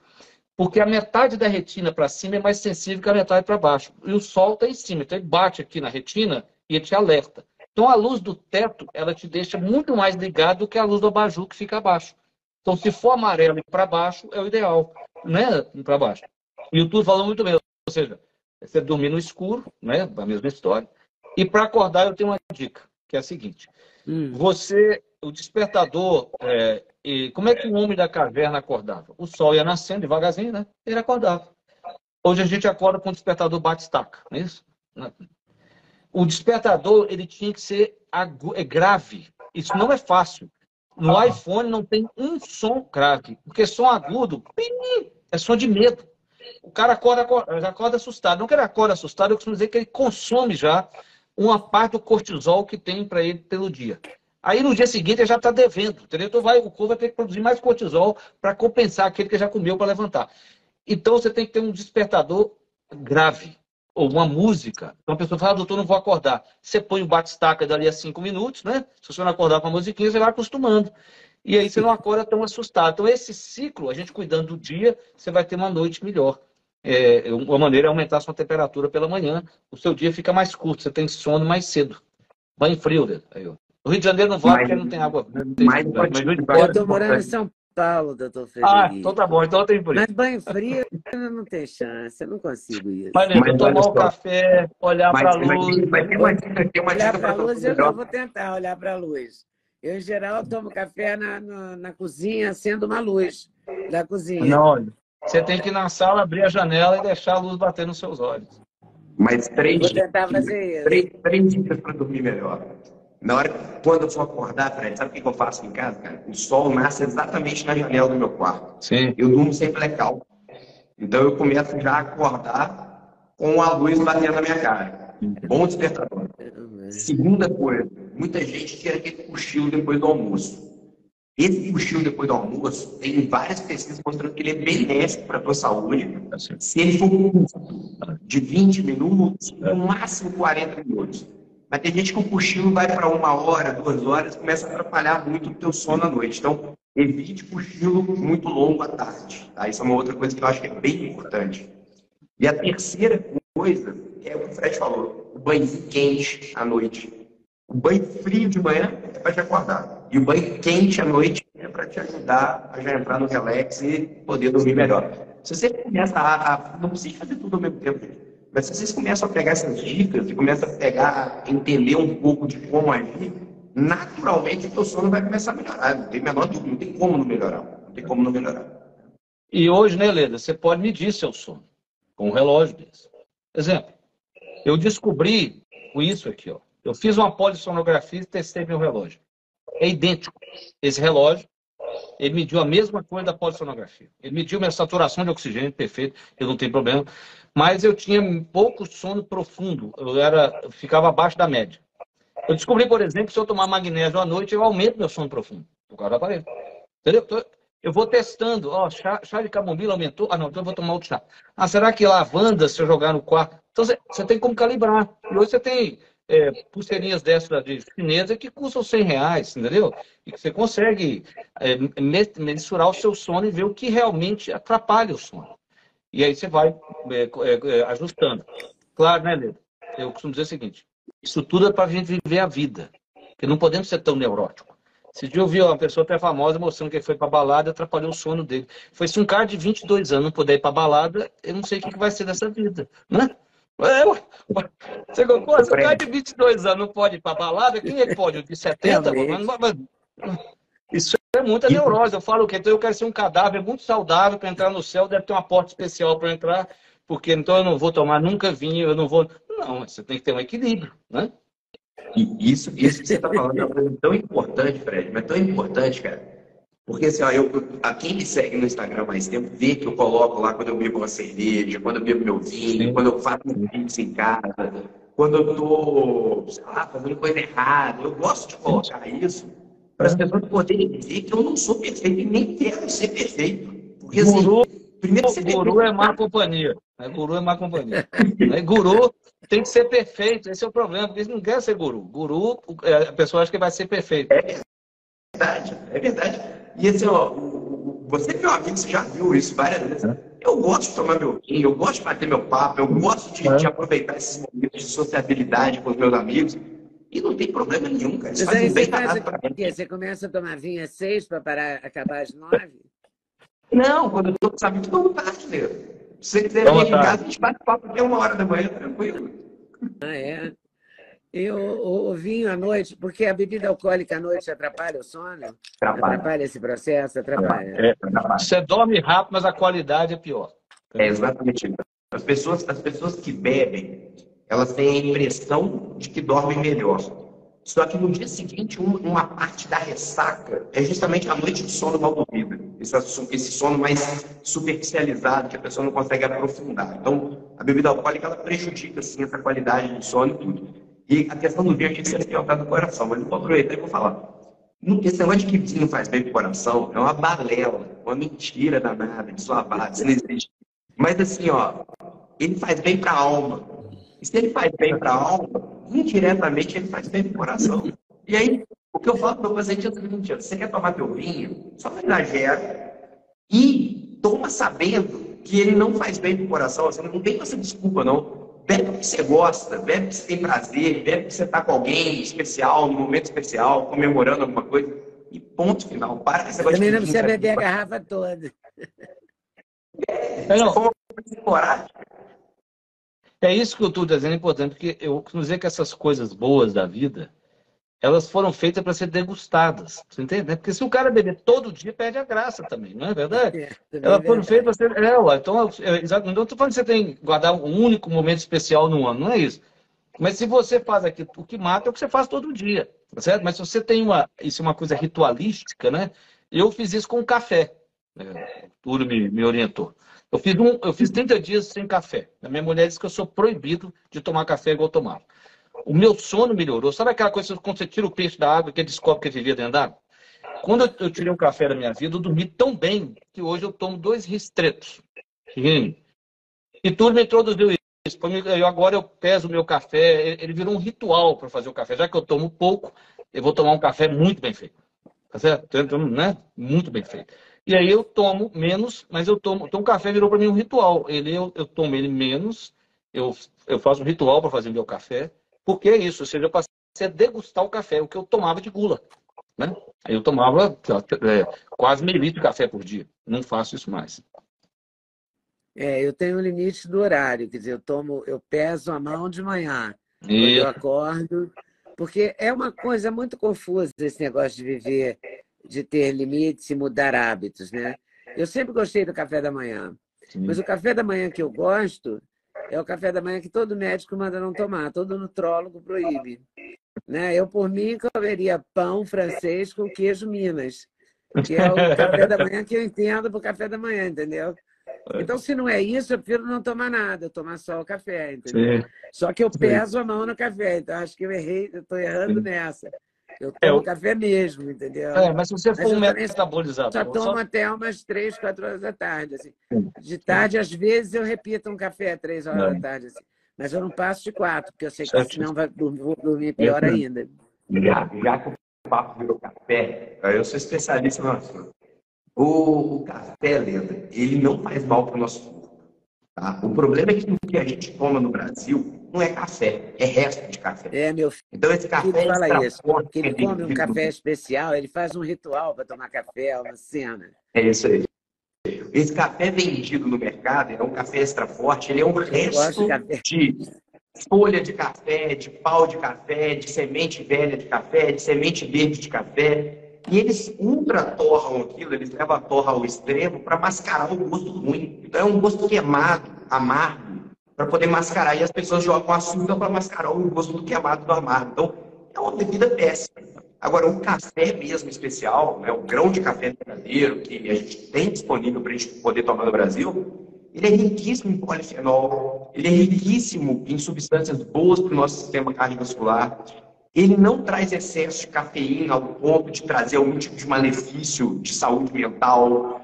Porque a metade da retina para cima é mais sensível que a metade para baixo. E o sol está em cima, então ele bate aqui na retina e ele te alerta. Então a luz do teto, ela te deixa muito mais ligado do que a luz do abajur que fica abaixo. Então se for amarelo para baixo, é o ideal, né? Para baixo. E o Tudo falou muito bem, ou seja, você dormir no escuro, né? A mesma história. E para acordar, eu tenho uma dica, que é a seguinte: hum. você, o despertador, é, e como é que o homem da caverna acordava? O sol ia nascendo devagarzinho, né? Ele acordava. Hoje a gente acorda com o despertador bate-estaca, não é isso? O despertador ele tinha que ser é grave. Isso não é fácil. No iPhone não tem um som grave, porque som agudo é som de medo. O cara acorda, acorda, acorda assustado. Não que ele acorda assustado, eu costumo dizer que ele consome já uma parte do cortisol que tem para ele pelo dia. Aí no dia seguinte ele já está devendo, entendeu? Então vai, o corpo vai ter que produzir mais cortisol para compensar aquele que já comeu para levantar. Então você tem que ter um despertador grave, ou uma música. Então a pessoa fala, ah, doutor, não vou acordar. Você põe o bate-estaca dali a cinco minutos, né? Se você não acordar com a musiquinha, você vai acostumando. E aí você não acorda tão assustado. Então, esse ciclo, a gente cuidando do dia, você vai ter uma noite melhor. É, uma maneira é aumentar a sua temperatura pela manhã, o seu dia fica mais curto, você tem sono mais cedo. Banho frio? Aí, ó. No Rio de Janeiro não vai porque não tem água. Não tem mas, mas, mas eu estou morando em São Paulo, doutor Frederico. Ah, então tá bom, então tem por isso. Mas banho frio não tem chance, eu não consigo isso. Mas, mas tomar o um café, olhar para a luz. Mas tem uma dica, tem uma olhar para a luz, eu não vou tentar olhar para a luz. Eu, em geral, tomo café na, na, na cozinha, sendo uma luz da cozinha. Não, olha. Você tem que ir na sala, abrir a janela e deixar a luz bater nos seus olhos. Mas três, Vou tentar fazer isso. três, três dicas para dormir melhor. Na hora, quando eu for acordar, Fred, sabe o que eu faço em casa, cara? O sol nasce exatamente na janela do meu quarto. Sim. Eu durmo sem blackout. Então eu começo já a acordar com a luz batendo na minha cara. Bom despertador. Segunda coisa, muita gente quer aquele cochilo depois do almoço. Esse cochilo depois do almoço, tem várias pesquisas mostrando que ele é benéfico para a tua saúde, se ele for de 20 minutos, no máximo 40 minutos. Mas tem gente que o cochilo vai para uma hora, duas horas, começa a atrapalhar muito o teu sono à noite. Então, evite cochilo muito longo à tarde. Tá? Isso é uma outra coisa que eu acho que é bem importante. E a terceira coisa é o que o Fred falou, o banho quente à noite. O banho frio de manhã é para te acordar. E o banho quente à noite é para te ajudar a já entrar no relax e poder dormir melhor. Se você começa a, a não precisa fazer tudo ao mesmo tempo, mas se vocês começam a pegar essas dicas e começam a pegar, entender um pouco de como agir, naturalmente o teu sono vai começar a melhorar. Não tem menor não tem como não melhorar. Não tem como não melhorar. E hoje, né, Leda, você pode medir seu sono com um relógio desse. Exemplo, eu descobri com isso aqui, ó. Eu fiz uma polissonografia e testei meu relógio. É idêntico. Esse relógio, ele mediu a mesma coisa da polissonografia. Ele mediu minha saturação de oxigênio, perfeito, eu não tenho problema. Mas eu tinha pouco sono profundo. Eu era, eu ficava abaixo da média. Eu descobri, por exemplo, que se eu tomar magnésio à noite, eu aumento meu sono profundo. Por causa do aparelho. Entendeu? Eu vou testando. Ó, chá, chá de camomila aumentou. Ah, não, então eu vou tomar outro chá. Ah, será que lavanda, se eu jogar no quarto? Então você, você tem como calibrar. E hoje você tem é, pulseirinhas dessas de chinesa que custam 100 reais, entendeu? E que você consegue é, mensurar o seu sono e ver o que realmente atrapalha o sono. E aí você vai é, é, é ajustando. Claro, né, Leda? Eu costumo dizer o seguinte: isso tudo é para a gente viver a vida. Porque não podemos ser tão neuróticos. Esse dia eu vi uma pessoa até famosa mostrando que foi para balada e atrapalhou o sono dele. Foi se um cara de 22 anos não puder ir para balada, eu não sei o que vai ser dessa vida, né? É, você concorda? Se um cara de 22 anos não pode ir para balada, quem é que pode? O de 70? Mas, mas, isso é muita neurose. Eu falo o quê? Então eu quero ser um cadáver muito saudável para entrar no céu, deve ter uma porta especial para entrar, porque então eu não vou tomar nunca vinho, eu não vou. Não, você tem que ter um equilíbrio, né? E isso, isso que você está falando é uma coisa tão importante, Fred, mas tão importante, cara. Porque assim, ó, eu, a quem me segue no Instagram mais tempo vê que eu coloco lá quando eu bebo uma cerveja, quando eu bebo meu vinho, Sim. quando eu faço um pizza em casa, quando eu tô, sei lá, fazendo coisa errada. Eu gosto de colocar isso para as pessoas poderem ver que eu não sou perfeito e nem quero ser perfeito. Porque assim, guru, primeiro ser guru perfeito, é má companhia. Né? Guru é má companhia. né? Guru tem que ser perfeito, esse é o problema, porque eles não querem ser guru. Guru, é, a pessoa acha que vai ser perfeito. É verdade, é verdade. E assim, ó, você que é um amigo, você já viu isso várias vezes. É. Eu gosto de tomar meu vinho, eu gosto de bater meu papo, eu gosto de, é. de, aproveitar esses momentos de sociabilidade com os meus amigos. E não tem problema nenhum, cara. Isso Mas faz um bem faz Você começa a tomar vinho às seis para parar, acabar às nove? Não, quando eu tô com os amigos, tomo tarde, né? Se você quiser vir em casa, a gente bate papo até uma hora da manhã, tranquilo. Ah, é? E o, o, vinho à noite, porque a bebida alcoólica à noite atrapalha o sono? Atrapalha, atrapalha esse processo? Atrapalha. É, é, você dorme rápido, mas a qualidade é pior. É exatamente isso. As pessoas, as pessoas que bebem, elas têm a impressão de que dormem melhor. Só que no dia seguinte, uma parte da ressaca é justamente a noite de sono mal dormida. Esse sono mais superficializado, que a pessoa não consegue aprofundar. Então, a bebida alcoólica ela prejudica assim, essa qualidade do sono e tudo. E a questão do gente sempre perguntar do coração, mas eu vou aproveitar e vou falar. Esse negócio de que vinho faz bem pro coração é uma balela, uma mentira danada, de sua base, não existe. Mas assim, ó, ele faz bem para alma. E se ele faz bem para alma, indiretamente ele faz bem para coração. E aí, o que eu falo para o paciente é o seguinte: você quer tomar teu vinho, só não exagera e toma sabendo que ele não faz bem para coração. Você não tem essa desculpa, não. Bebe porque você gosta, bebe porque você tem prazer, bebe porque você está com alguém especial, num momento especial, comemorando alguma coisa. E ponto final. Para com essa coisa Também não precisa beber a garrafa toda. É, não. coragem. É isso que eu estou dizendo é importante, porque eu costumo dizer que essas coisas boas da vida, elas foram feitas para ser degustadas. Você entende? Porque se o cara beber todo dia, perde a graça também, não é verdade? É, elas foram feitas para ser. É, ué, então, é, não estou falando que você tem que guardar um único momento especial no ano, não é isso. Mas se você faz aqui, o que mata é o que você faz todo dia, tá certo? Mas se você tem uma. Isso é uma coisa ritualística, né? Eu fiz isso com o café. É, o Túlio me, me orientou. Eu fiz, um, eu fiz 30 dias sem café. A minha mulher disse que eu sou proibido de tomar café igual eu tomava. O meu sono melhorou. Sabe aquela coisa quando você tira o peixe da água que descobre que vivia dentro d'água? Quando eu, tirei um café da minha vida, eu dormi tão bem que hoje eu tomo dois ristretos. E tudo me introduziu isso. Eu, agora eu peso o meu café. Ele virou um ritual para fazer o café. Já que eu tomo pouco, eu vou tomar um café muito bem feito. Tá certo? Então, né? Muito bem feito. E aí eu tomo menos, mas eu tomo. Então o café virou para mim um ritual. Ele, eu, eu tomo ele menos, eu, eu faço um ritual para fazer meu café, porque é isso, ou seja, eu passei a degustar o café, o que eu tomava de gula. Né? Eu tomava é, quase meio litro de café por dia. Não faço isso mais. É, eu tenho um limite do horário, quer dizer, eu tomo, eu peso a mão de manhã, quando eu acordo, porque é uma coisa muito confusa esse negócio de viver de ter limites e mudar hábitos, né? Eu sempre gostei do café da manhã, Sim. mas o café da manhã que eu gosto é o café da manhã que todo médico manda não tomar, todo nutrólogo proíbe. Né? Eu, por mim, comeria pão francês com queijo Minas, que é o café da manhã que eu entendo para o café da manhã, entendeu? Então, se não é isso, eu prefiro não tomar nada, tomar só o café, entendeu? Sim. Só que eu peso a mão no café, então acho que eu errei, estou errando Sim. nessa. Eu é, tomo é, café mesmo, entendeu? É, mas se você for um metabolizador... Só tomo só... até umas três, quatro horas da tarde. Assim. De tarde, às vezes, eu repito um café três horas da tarde. Assim. Mas eu não passo de quatro, porque eu sei que certo. senão vai, vou dormir pior ainda. Já, já que o papo virou café, eu sou especialista no assunto. O, o café, Lenda, ele não faz mal para o nosso corpo. Tá? O problema é que o que a gente toma no Brasil não é café, é resto de café. É, meu filho. Então esse café ele fala isso, que ele come um café especial, ele faz um ritual para tomar café, uma cena. É isso aí. Esse café vendido no mercado é um café extra forte, ele é um resto de, de folha de café, de pau de café, de semente velha de café, de semente verde de café. E eles ultra torram aquilo, eles levam a torra ao extremo para mascarar o gosto ruim. Então é um gosto queimado, amargo, para poder mascarar. E as pessoas jogam açúcar para mascarar o gosto do queimado do amargo. Então, é uma bebida péssima. Agora, o café mesmo especial, né, o grão de café verdadeiro que a gente tem disponível para a gente poder tomar no Brasil, ele é riquíssimo em polifenol, ele é riquíssimo em substâncias boas para o nosso sistema cardiovascular, ele não traz excesso de cafeína ao ponto de trazer algum tipo de malefício de saúde mental.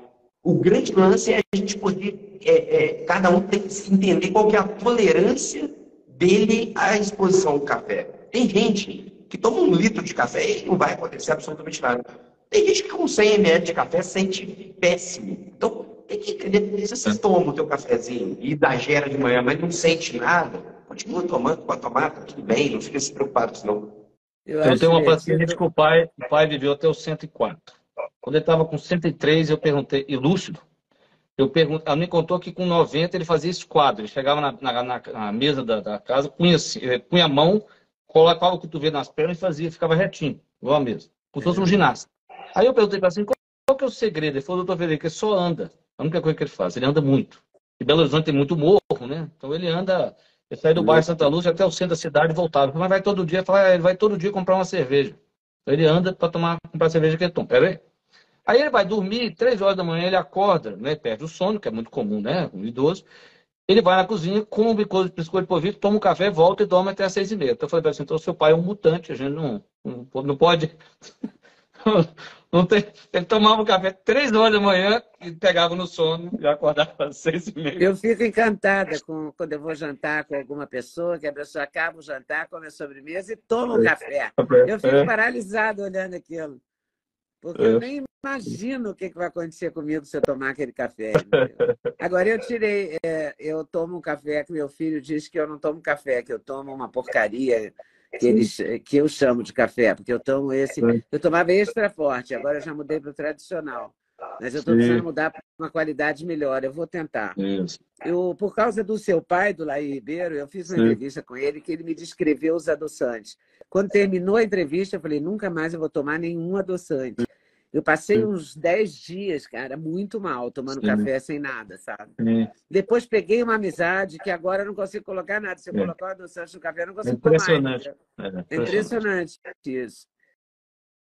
O grande lance é a gente poder, é, é, cada um tem que entender qual que é a tolerância dele à exposição ao café. Tem gente que toma um litro de café e não vai acontecer absolutamente nada. Tem gente que com 100 ml de café sente péssimo. Então, tem que entender, se você toma o teu cafezinho e exagera de manhã, mas não sente nada, continua tomando, pode tomar, tá tudo bem, não fica se preocupado com isso não. Eu, eu tenho uma paciente que o pai, o pai viveu até os 104. Quando ele estava com 103, eu perguntei, e lúcido, eu pergunto, ela me contou que com 90 ele fazia esse quadro. Ele chegava na, na, na, na mesa da, da, casa, punha, eh, punha a mão, colocava o cotovelo nas pernas e fazia, ficava retinho, igual a mesa. Como se fosse um ginasta. Aí eu perguntei para assim, qual, qual, que é o segredo? Ele falou, doutor Federico, ele só anda. A única coisa que ele faz, ele anda muito. E Belo Horizonte tem muito morro, né? Então ele anda, ele sai do bairro Santa Lúcia até o centro da cidade e voltava. Mas vai todo dia, fala, ele vai todo dia comprar uma cerveja. Então ele anda para tomar, comprar cerveja que ele toma. Pera aí. Aí ele vai dormir, três horas da manhã ele acorda, né, perde o sono, que é muito comum, né, um idoso. Ele vai na cozinha, come biscoito de polvilho, toma um café, volta e dorme até às seis e meia. Então eu falei assim, então seu pai é um mutante, a gente não, não, não pode... Não tem... Ele tomava um café três horas da manhã e pegava no sono e acordava às seis e meia. Eu fico encantada com, quando eu vou jantar com alguma pessoa, que a pessoa acaba o jantar, come a sobremesa e toma um é. café. Eu fico é. paralisada olhando aquilo. Porque é. eu nem imagino o que, vai acontecer comigo se eu tomar aquele café. Entendeu? Agora, eu tirei, é, eu tomo um café que meu filho diz que eu não tomo café, que eu tomo uma porcaria que, eles, que eu chamo de café, porque eu tomo esse. Eu tomava extra forte, agora eu já mudei para o tradicional. Mas eu estou precisando mudar para uma qualidade melhor. Eu vou tentar. Eu, por causa do seu pai, do Laí Ribeiro, eu fiz uma Sim. entrevista com ele que ele me descreveu os adoçantes. Quando terminou a entrevista, eu falei: nunca mais eu vou tomar nenhum adoçante. Eu passei uns 10 dias, cara, muito mal, tomando Sim. café sem nada, sabe? Sim. Depois peguei uma amizade que agora eu não consigo colocar nada. Se eu é. colocar o adoçante no café, eu não consigo impressionante. tomar. É, é impressionante isso.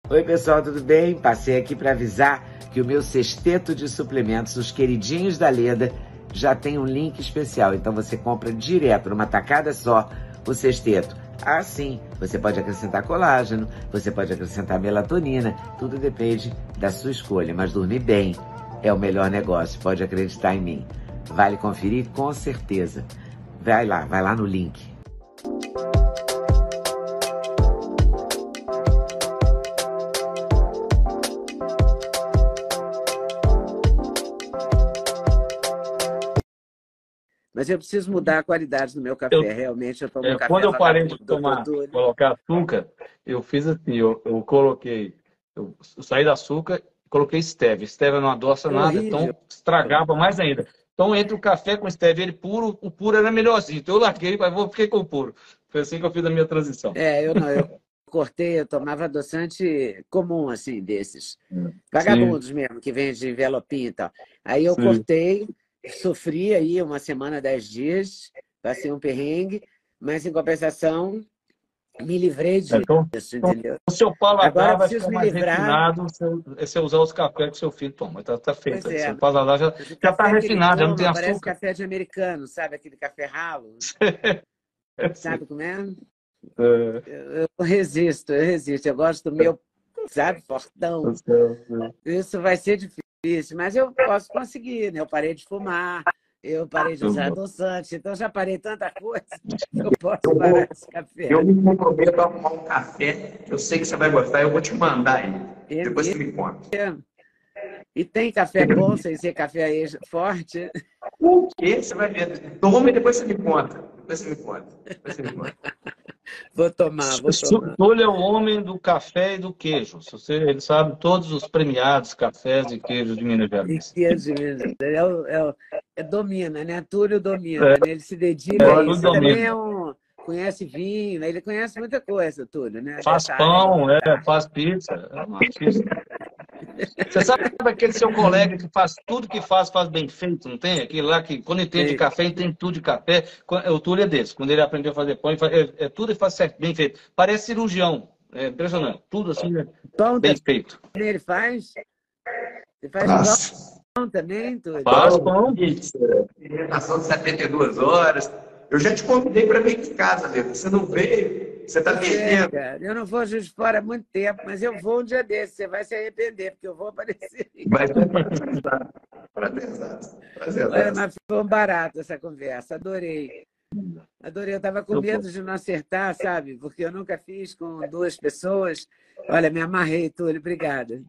Oi, pessoal, tudo bem? Passei aqui para avisar que o meu sexteto de suplementos, os queridinhos da Leda, já tem um link especial. Então você compra direto, numa tacada só, o sexteto ah, sim, você pode acrescentar colágeno, você pode acrescentar melatonina, tudo depende da sua escolha, mas dormir bem é o melhor negócio, pode acreditar em mim. Vale conferir com certeza. Vai lá, vai lá no link. Mas eu preciso mudar a qualidade do meu café. Eu, Realmente, eu tomo é, um café. Quando eu parei de tomar, colocar açúcar, eu fiz assim, eu, eu coloquei, eu, saí do açúcar coloquei stevia. Stevia não adoça é nada, horrível. então estragava mais ainda. Então, entre o café com stevia ele puro, o puro era melhorzinho. Então, eu larguei, mas vou fiquei com o puro. Foi assim que eu fiz a minha transição. É, eu não, eu cortei, eu tomava adoçante comum, assim, desses. É. Vagabundos Sim. mesmo, que vende de envelopinho e tal. Aí eu Sim. cortei sofri aí uma semana, dez dias, passei um perrengue, mas em compensação me livrei disso, então, entendeu? O seu paladar Agora, vai ficar mais livrar... refinado se você usar os cafés que seu filho toma. Está tá feito. É. Seu paladar já está refinado, já não tem açúcar. Parece café de americano, sabe? Aquele café ralo. sabe como é? é? Eu, eu resisto, eu resisto. Eu gosto do meu, sabe, fortão. Isso vai ser difícil difícil, mas eu posso conseguir, né? Eu parei de fumar, eu parei de usar adoçante, então já parei tanta coisa, eu posso eu parar vou, esse café. Eu me comprometo a arrumar um café, eu sei que você vai gostar, eu vou te mandar ele. É Depois você me conta. E tem café bom sem ser café forte? O quê? Você vai ver. Toma e depois você me conta. Depois você me conta. Depois você me conta. Vou tomar, vou tomar. Túlio é o homem do café e do queijo. Você, ele sabe todos os premiados cafés e queijos de Minas Gerais. E queijo de Minas Gerais. É, é, é domina, né? Túlio domina. É. Né? Ele se dedica é, a isso. Também é um, conhece vinho, né? ele conhece muita coisa, Túlio, né? Faz pão, é, faz pizza. É uma artista. Você sabe aquele seu colega que faz tudo que faz, faz bem feito, não tem? Aquele lá que, quando entende de café, entende tudo de café. O Túlio é desse. Quando ele aprendeu a fazer pão, é, é tudo e faz certo, bem feito. Parece cirurgião. É impressionante. Tudo assim, Pão bem feito. ele faz? Você faz Nossa. pão também, Túlio? Faz pão. Pizza, alimentação de 72 horas. Eu já te convidei para vir aqui em casa, Leda. Você não veio, você está É, perdendo. cara, eu não vou Juiz de Fora há muito tempo, mas eu vou um dia desse. Você vai se arrepender, porque eu vou aparecer. Vai ser. Olha, Prazerzaço. mas foi um barato essa conversa, adorei. Adorei, eu estava com medo de não acertar, sabe? Porque eu nunca fiz com duas pessoas. Olha, me amarrei, Túlio, obrigada.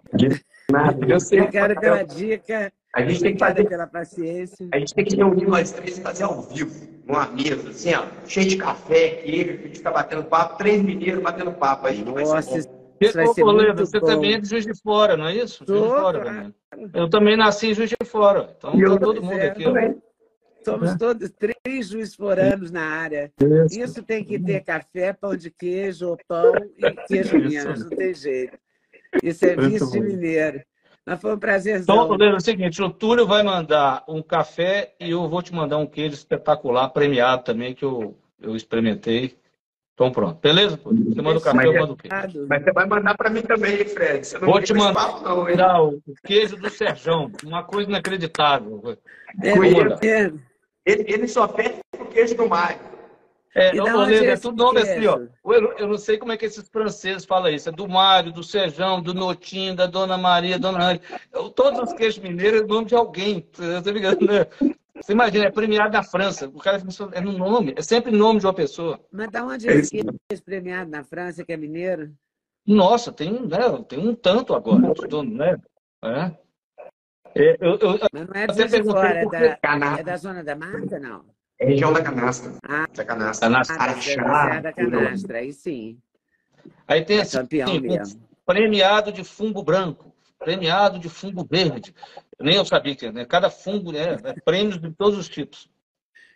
Obrigada pela dica, A gente tem que fazer pela paciência. A gente tem que reunir nós três e fazer ao vivo, numa mesa, assim, ó, cheio de café, queijo, a gente fica batendo papo, três mineiros batendo papo aí. Nossa, bom. isso vai ser você bom. também é de Juiz de Fora, não é isso? Juiz de Fora também. Eu também nasci em Juiz de Fora. Então eu tá todo mundo é, aqui. Somos todos três juiz foranos na área. Isso tem que ter café, pão de queijo, ou pão e queijo. Minas, não tem jeito. Isso é vício de bom. mineiro. Mas foi um Então, prazerzão. Leda, é o seguinte, o Túlio vai mandar um café e eu vou te mandar um queijo espetacular, premiado também, que eu, eu experimentei. Então pronto. Beleza, Túlio? Você manda o café, eu mando o queijo. Mas você vai mandar para mim também, Fred? Você não Vou te mandar. papo, não, o queijo do Serjão, uma coisa inacreditável. É mesmo. Ele, ele só pede o queijo do Mário. É, E onde Leda, é é tudo nome assim, ó. Eu, eu não sei como é que esses franceses falam isso. É do Mário, do Serjão, do Notim, da Dona Maria, Dona Ana. Todos os queijos mineiros é nome de alguém. Ligado, né? Você imagina, é premiado na França. O cara é no nome, é sempre nome de uma pessoa. Mas da onde é esse queijo premiado na França, que é mineiro? Nossa, tem, um, né, tem um tanto agora, né? É. É, eu, eu- Mas não é de Fora, é da, é da Zona da Mata, não? É região da canastra. Ah, Da canastra. Canastra. Ah, da Serra da Canastra, aí sim. aí tem É assim, campeão um mesmo. premiado de fungo branco, premiado de fungo verde. Nem eu sabia que né? cada fungo né, é prêmios de todos os tipos.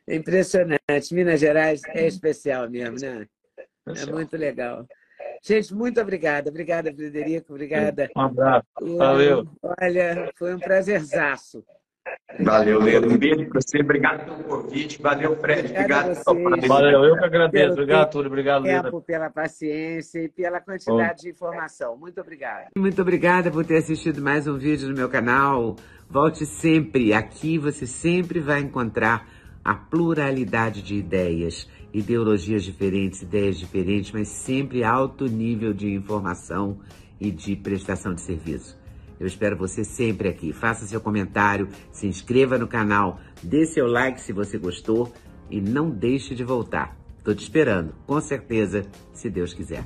É Impressionante. Minas Gerais é especial mesmo, né? É muito legal. Gente, muito obrigada. Obrigada, Frederico. Obrigada. Um abraço. Valeu. Olha, foi um prazerzaço. Valeu, Leda. Um beijo para você. Obrigado pelo convite. Valeu, Fred. Obrigado. vocês. Valeu, eu que agradeço. Pelo Obrigado. Túlio. Obrigado, Leda. tempo, pela paciência e pela quantidade de informação. Muito obrigada. Muito obrigada por ter assistido mais um vídeo no meu canal. Volte sempre. Aqui você sempre vai encontrar a pluralidade de ideias, ideologias diferentes, ideias diferentes, mas sempre alto nível de informação e de prestação de serviço. Eu espero você sempre aqui. Faça seu comentário, se inscreva no canal, dê seu like se você gostou e não deixe de voltar. Estou te esperando, com certeza, se Deus quiser.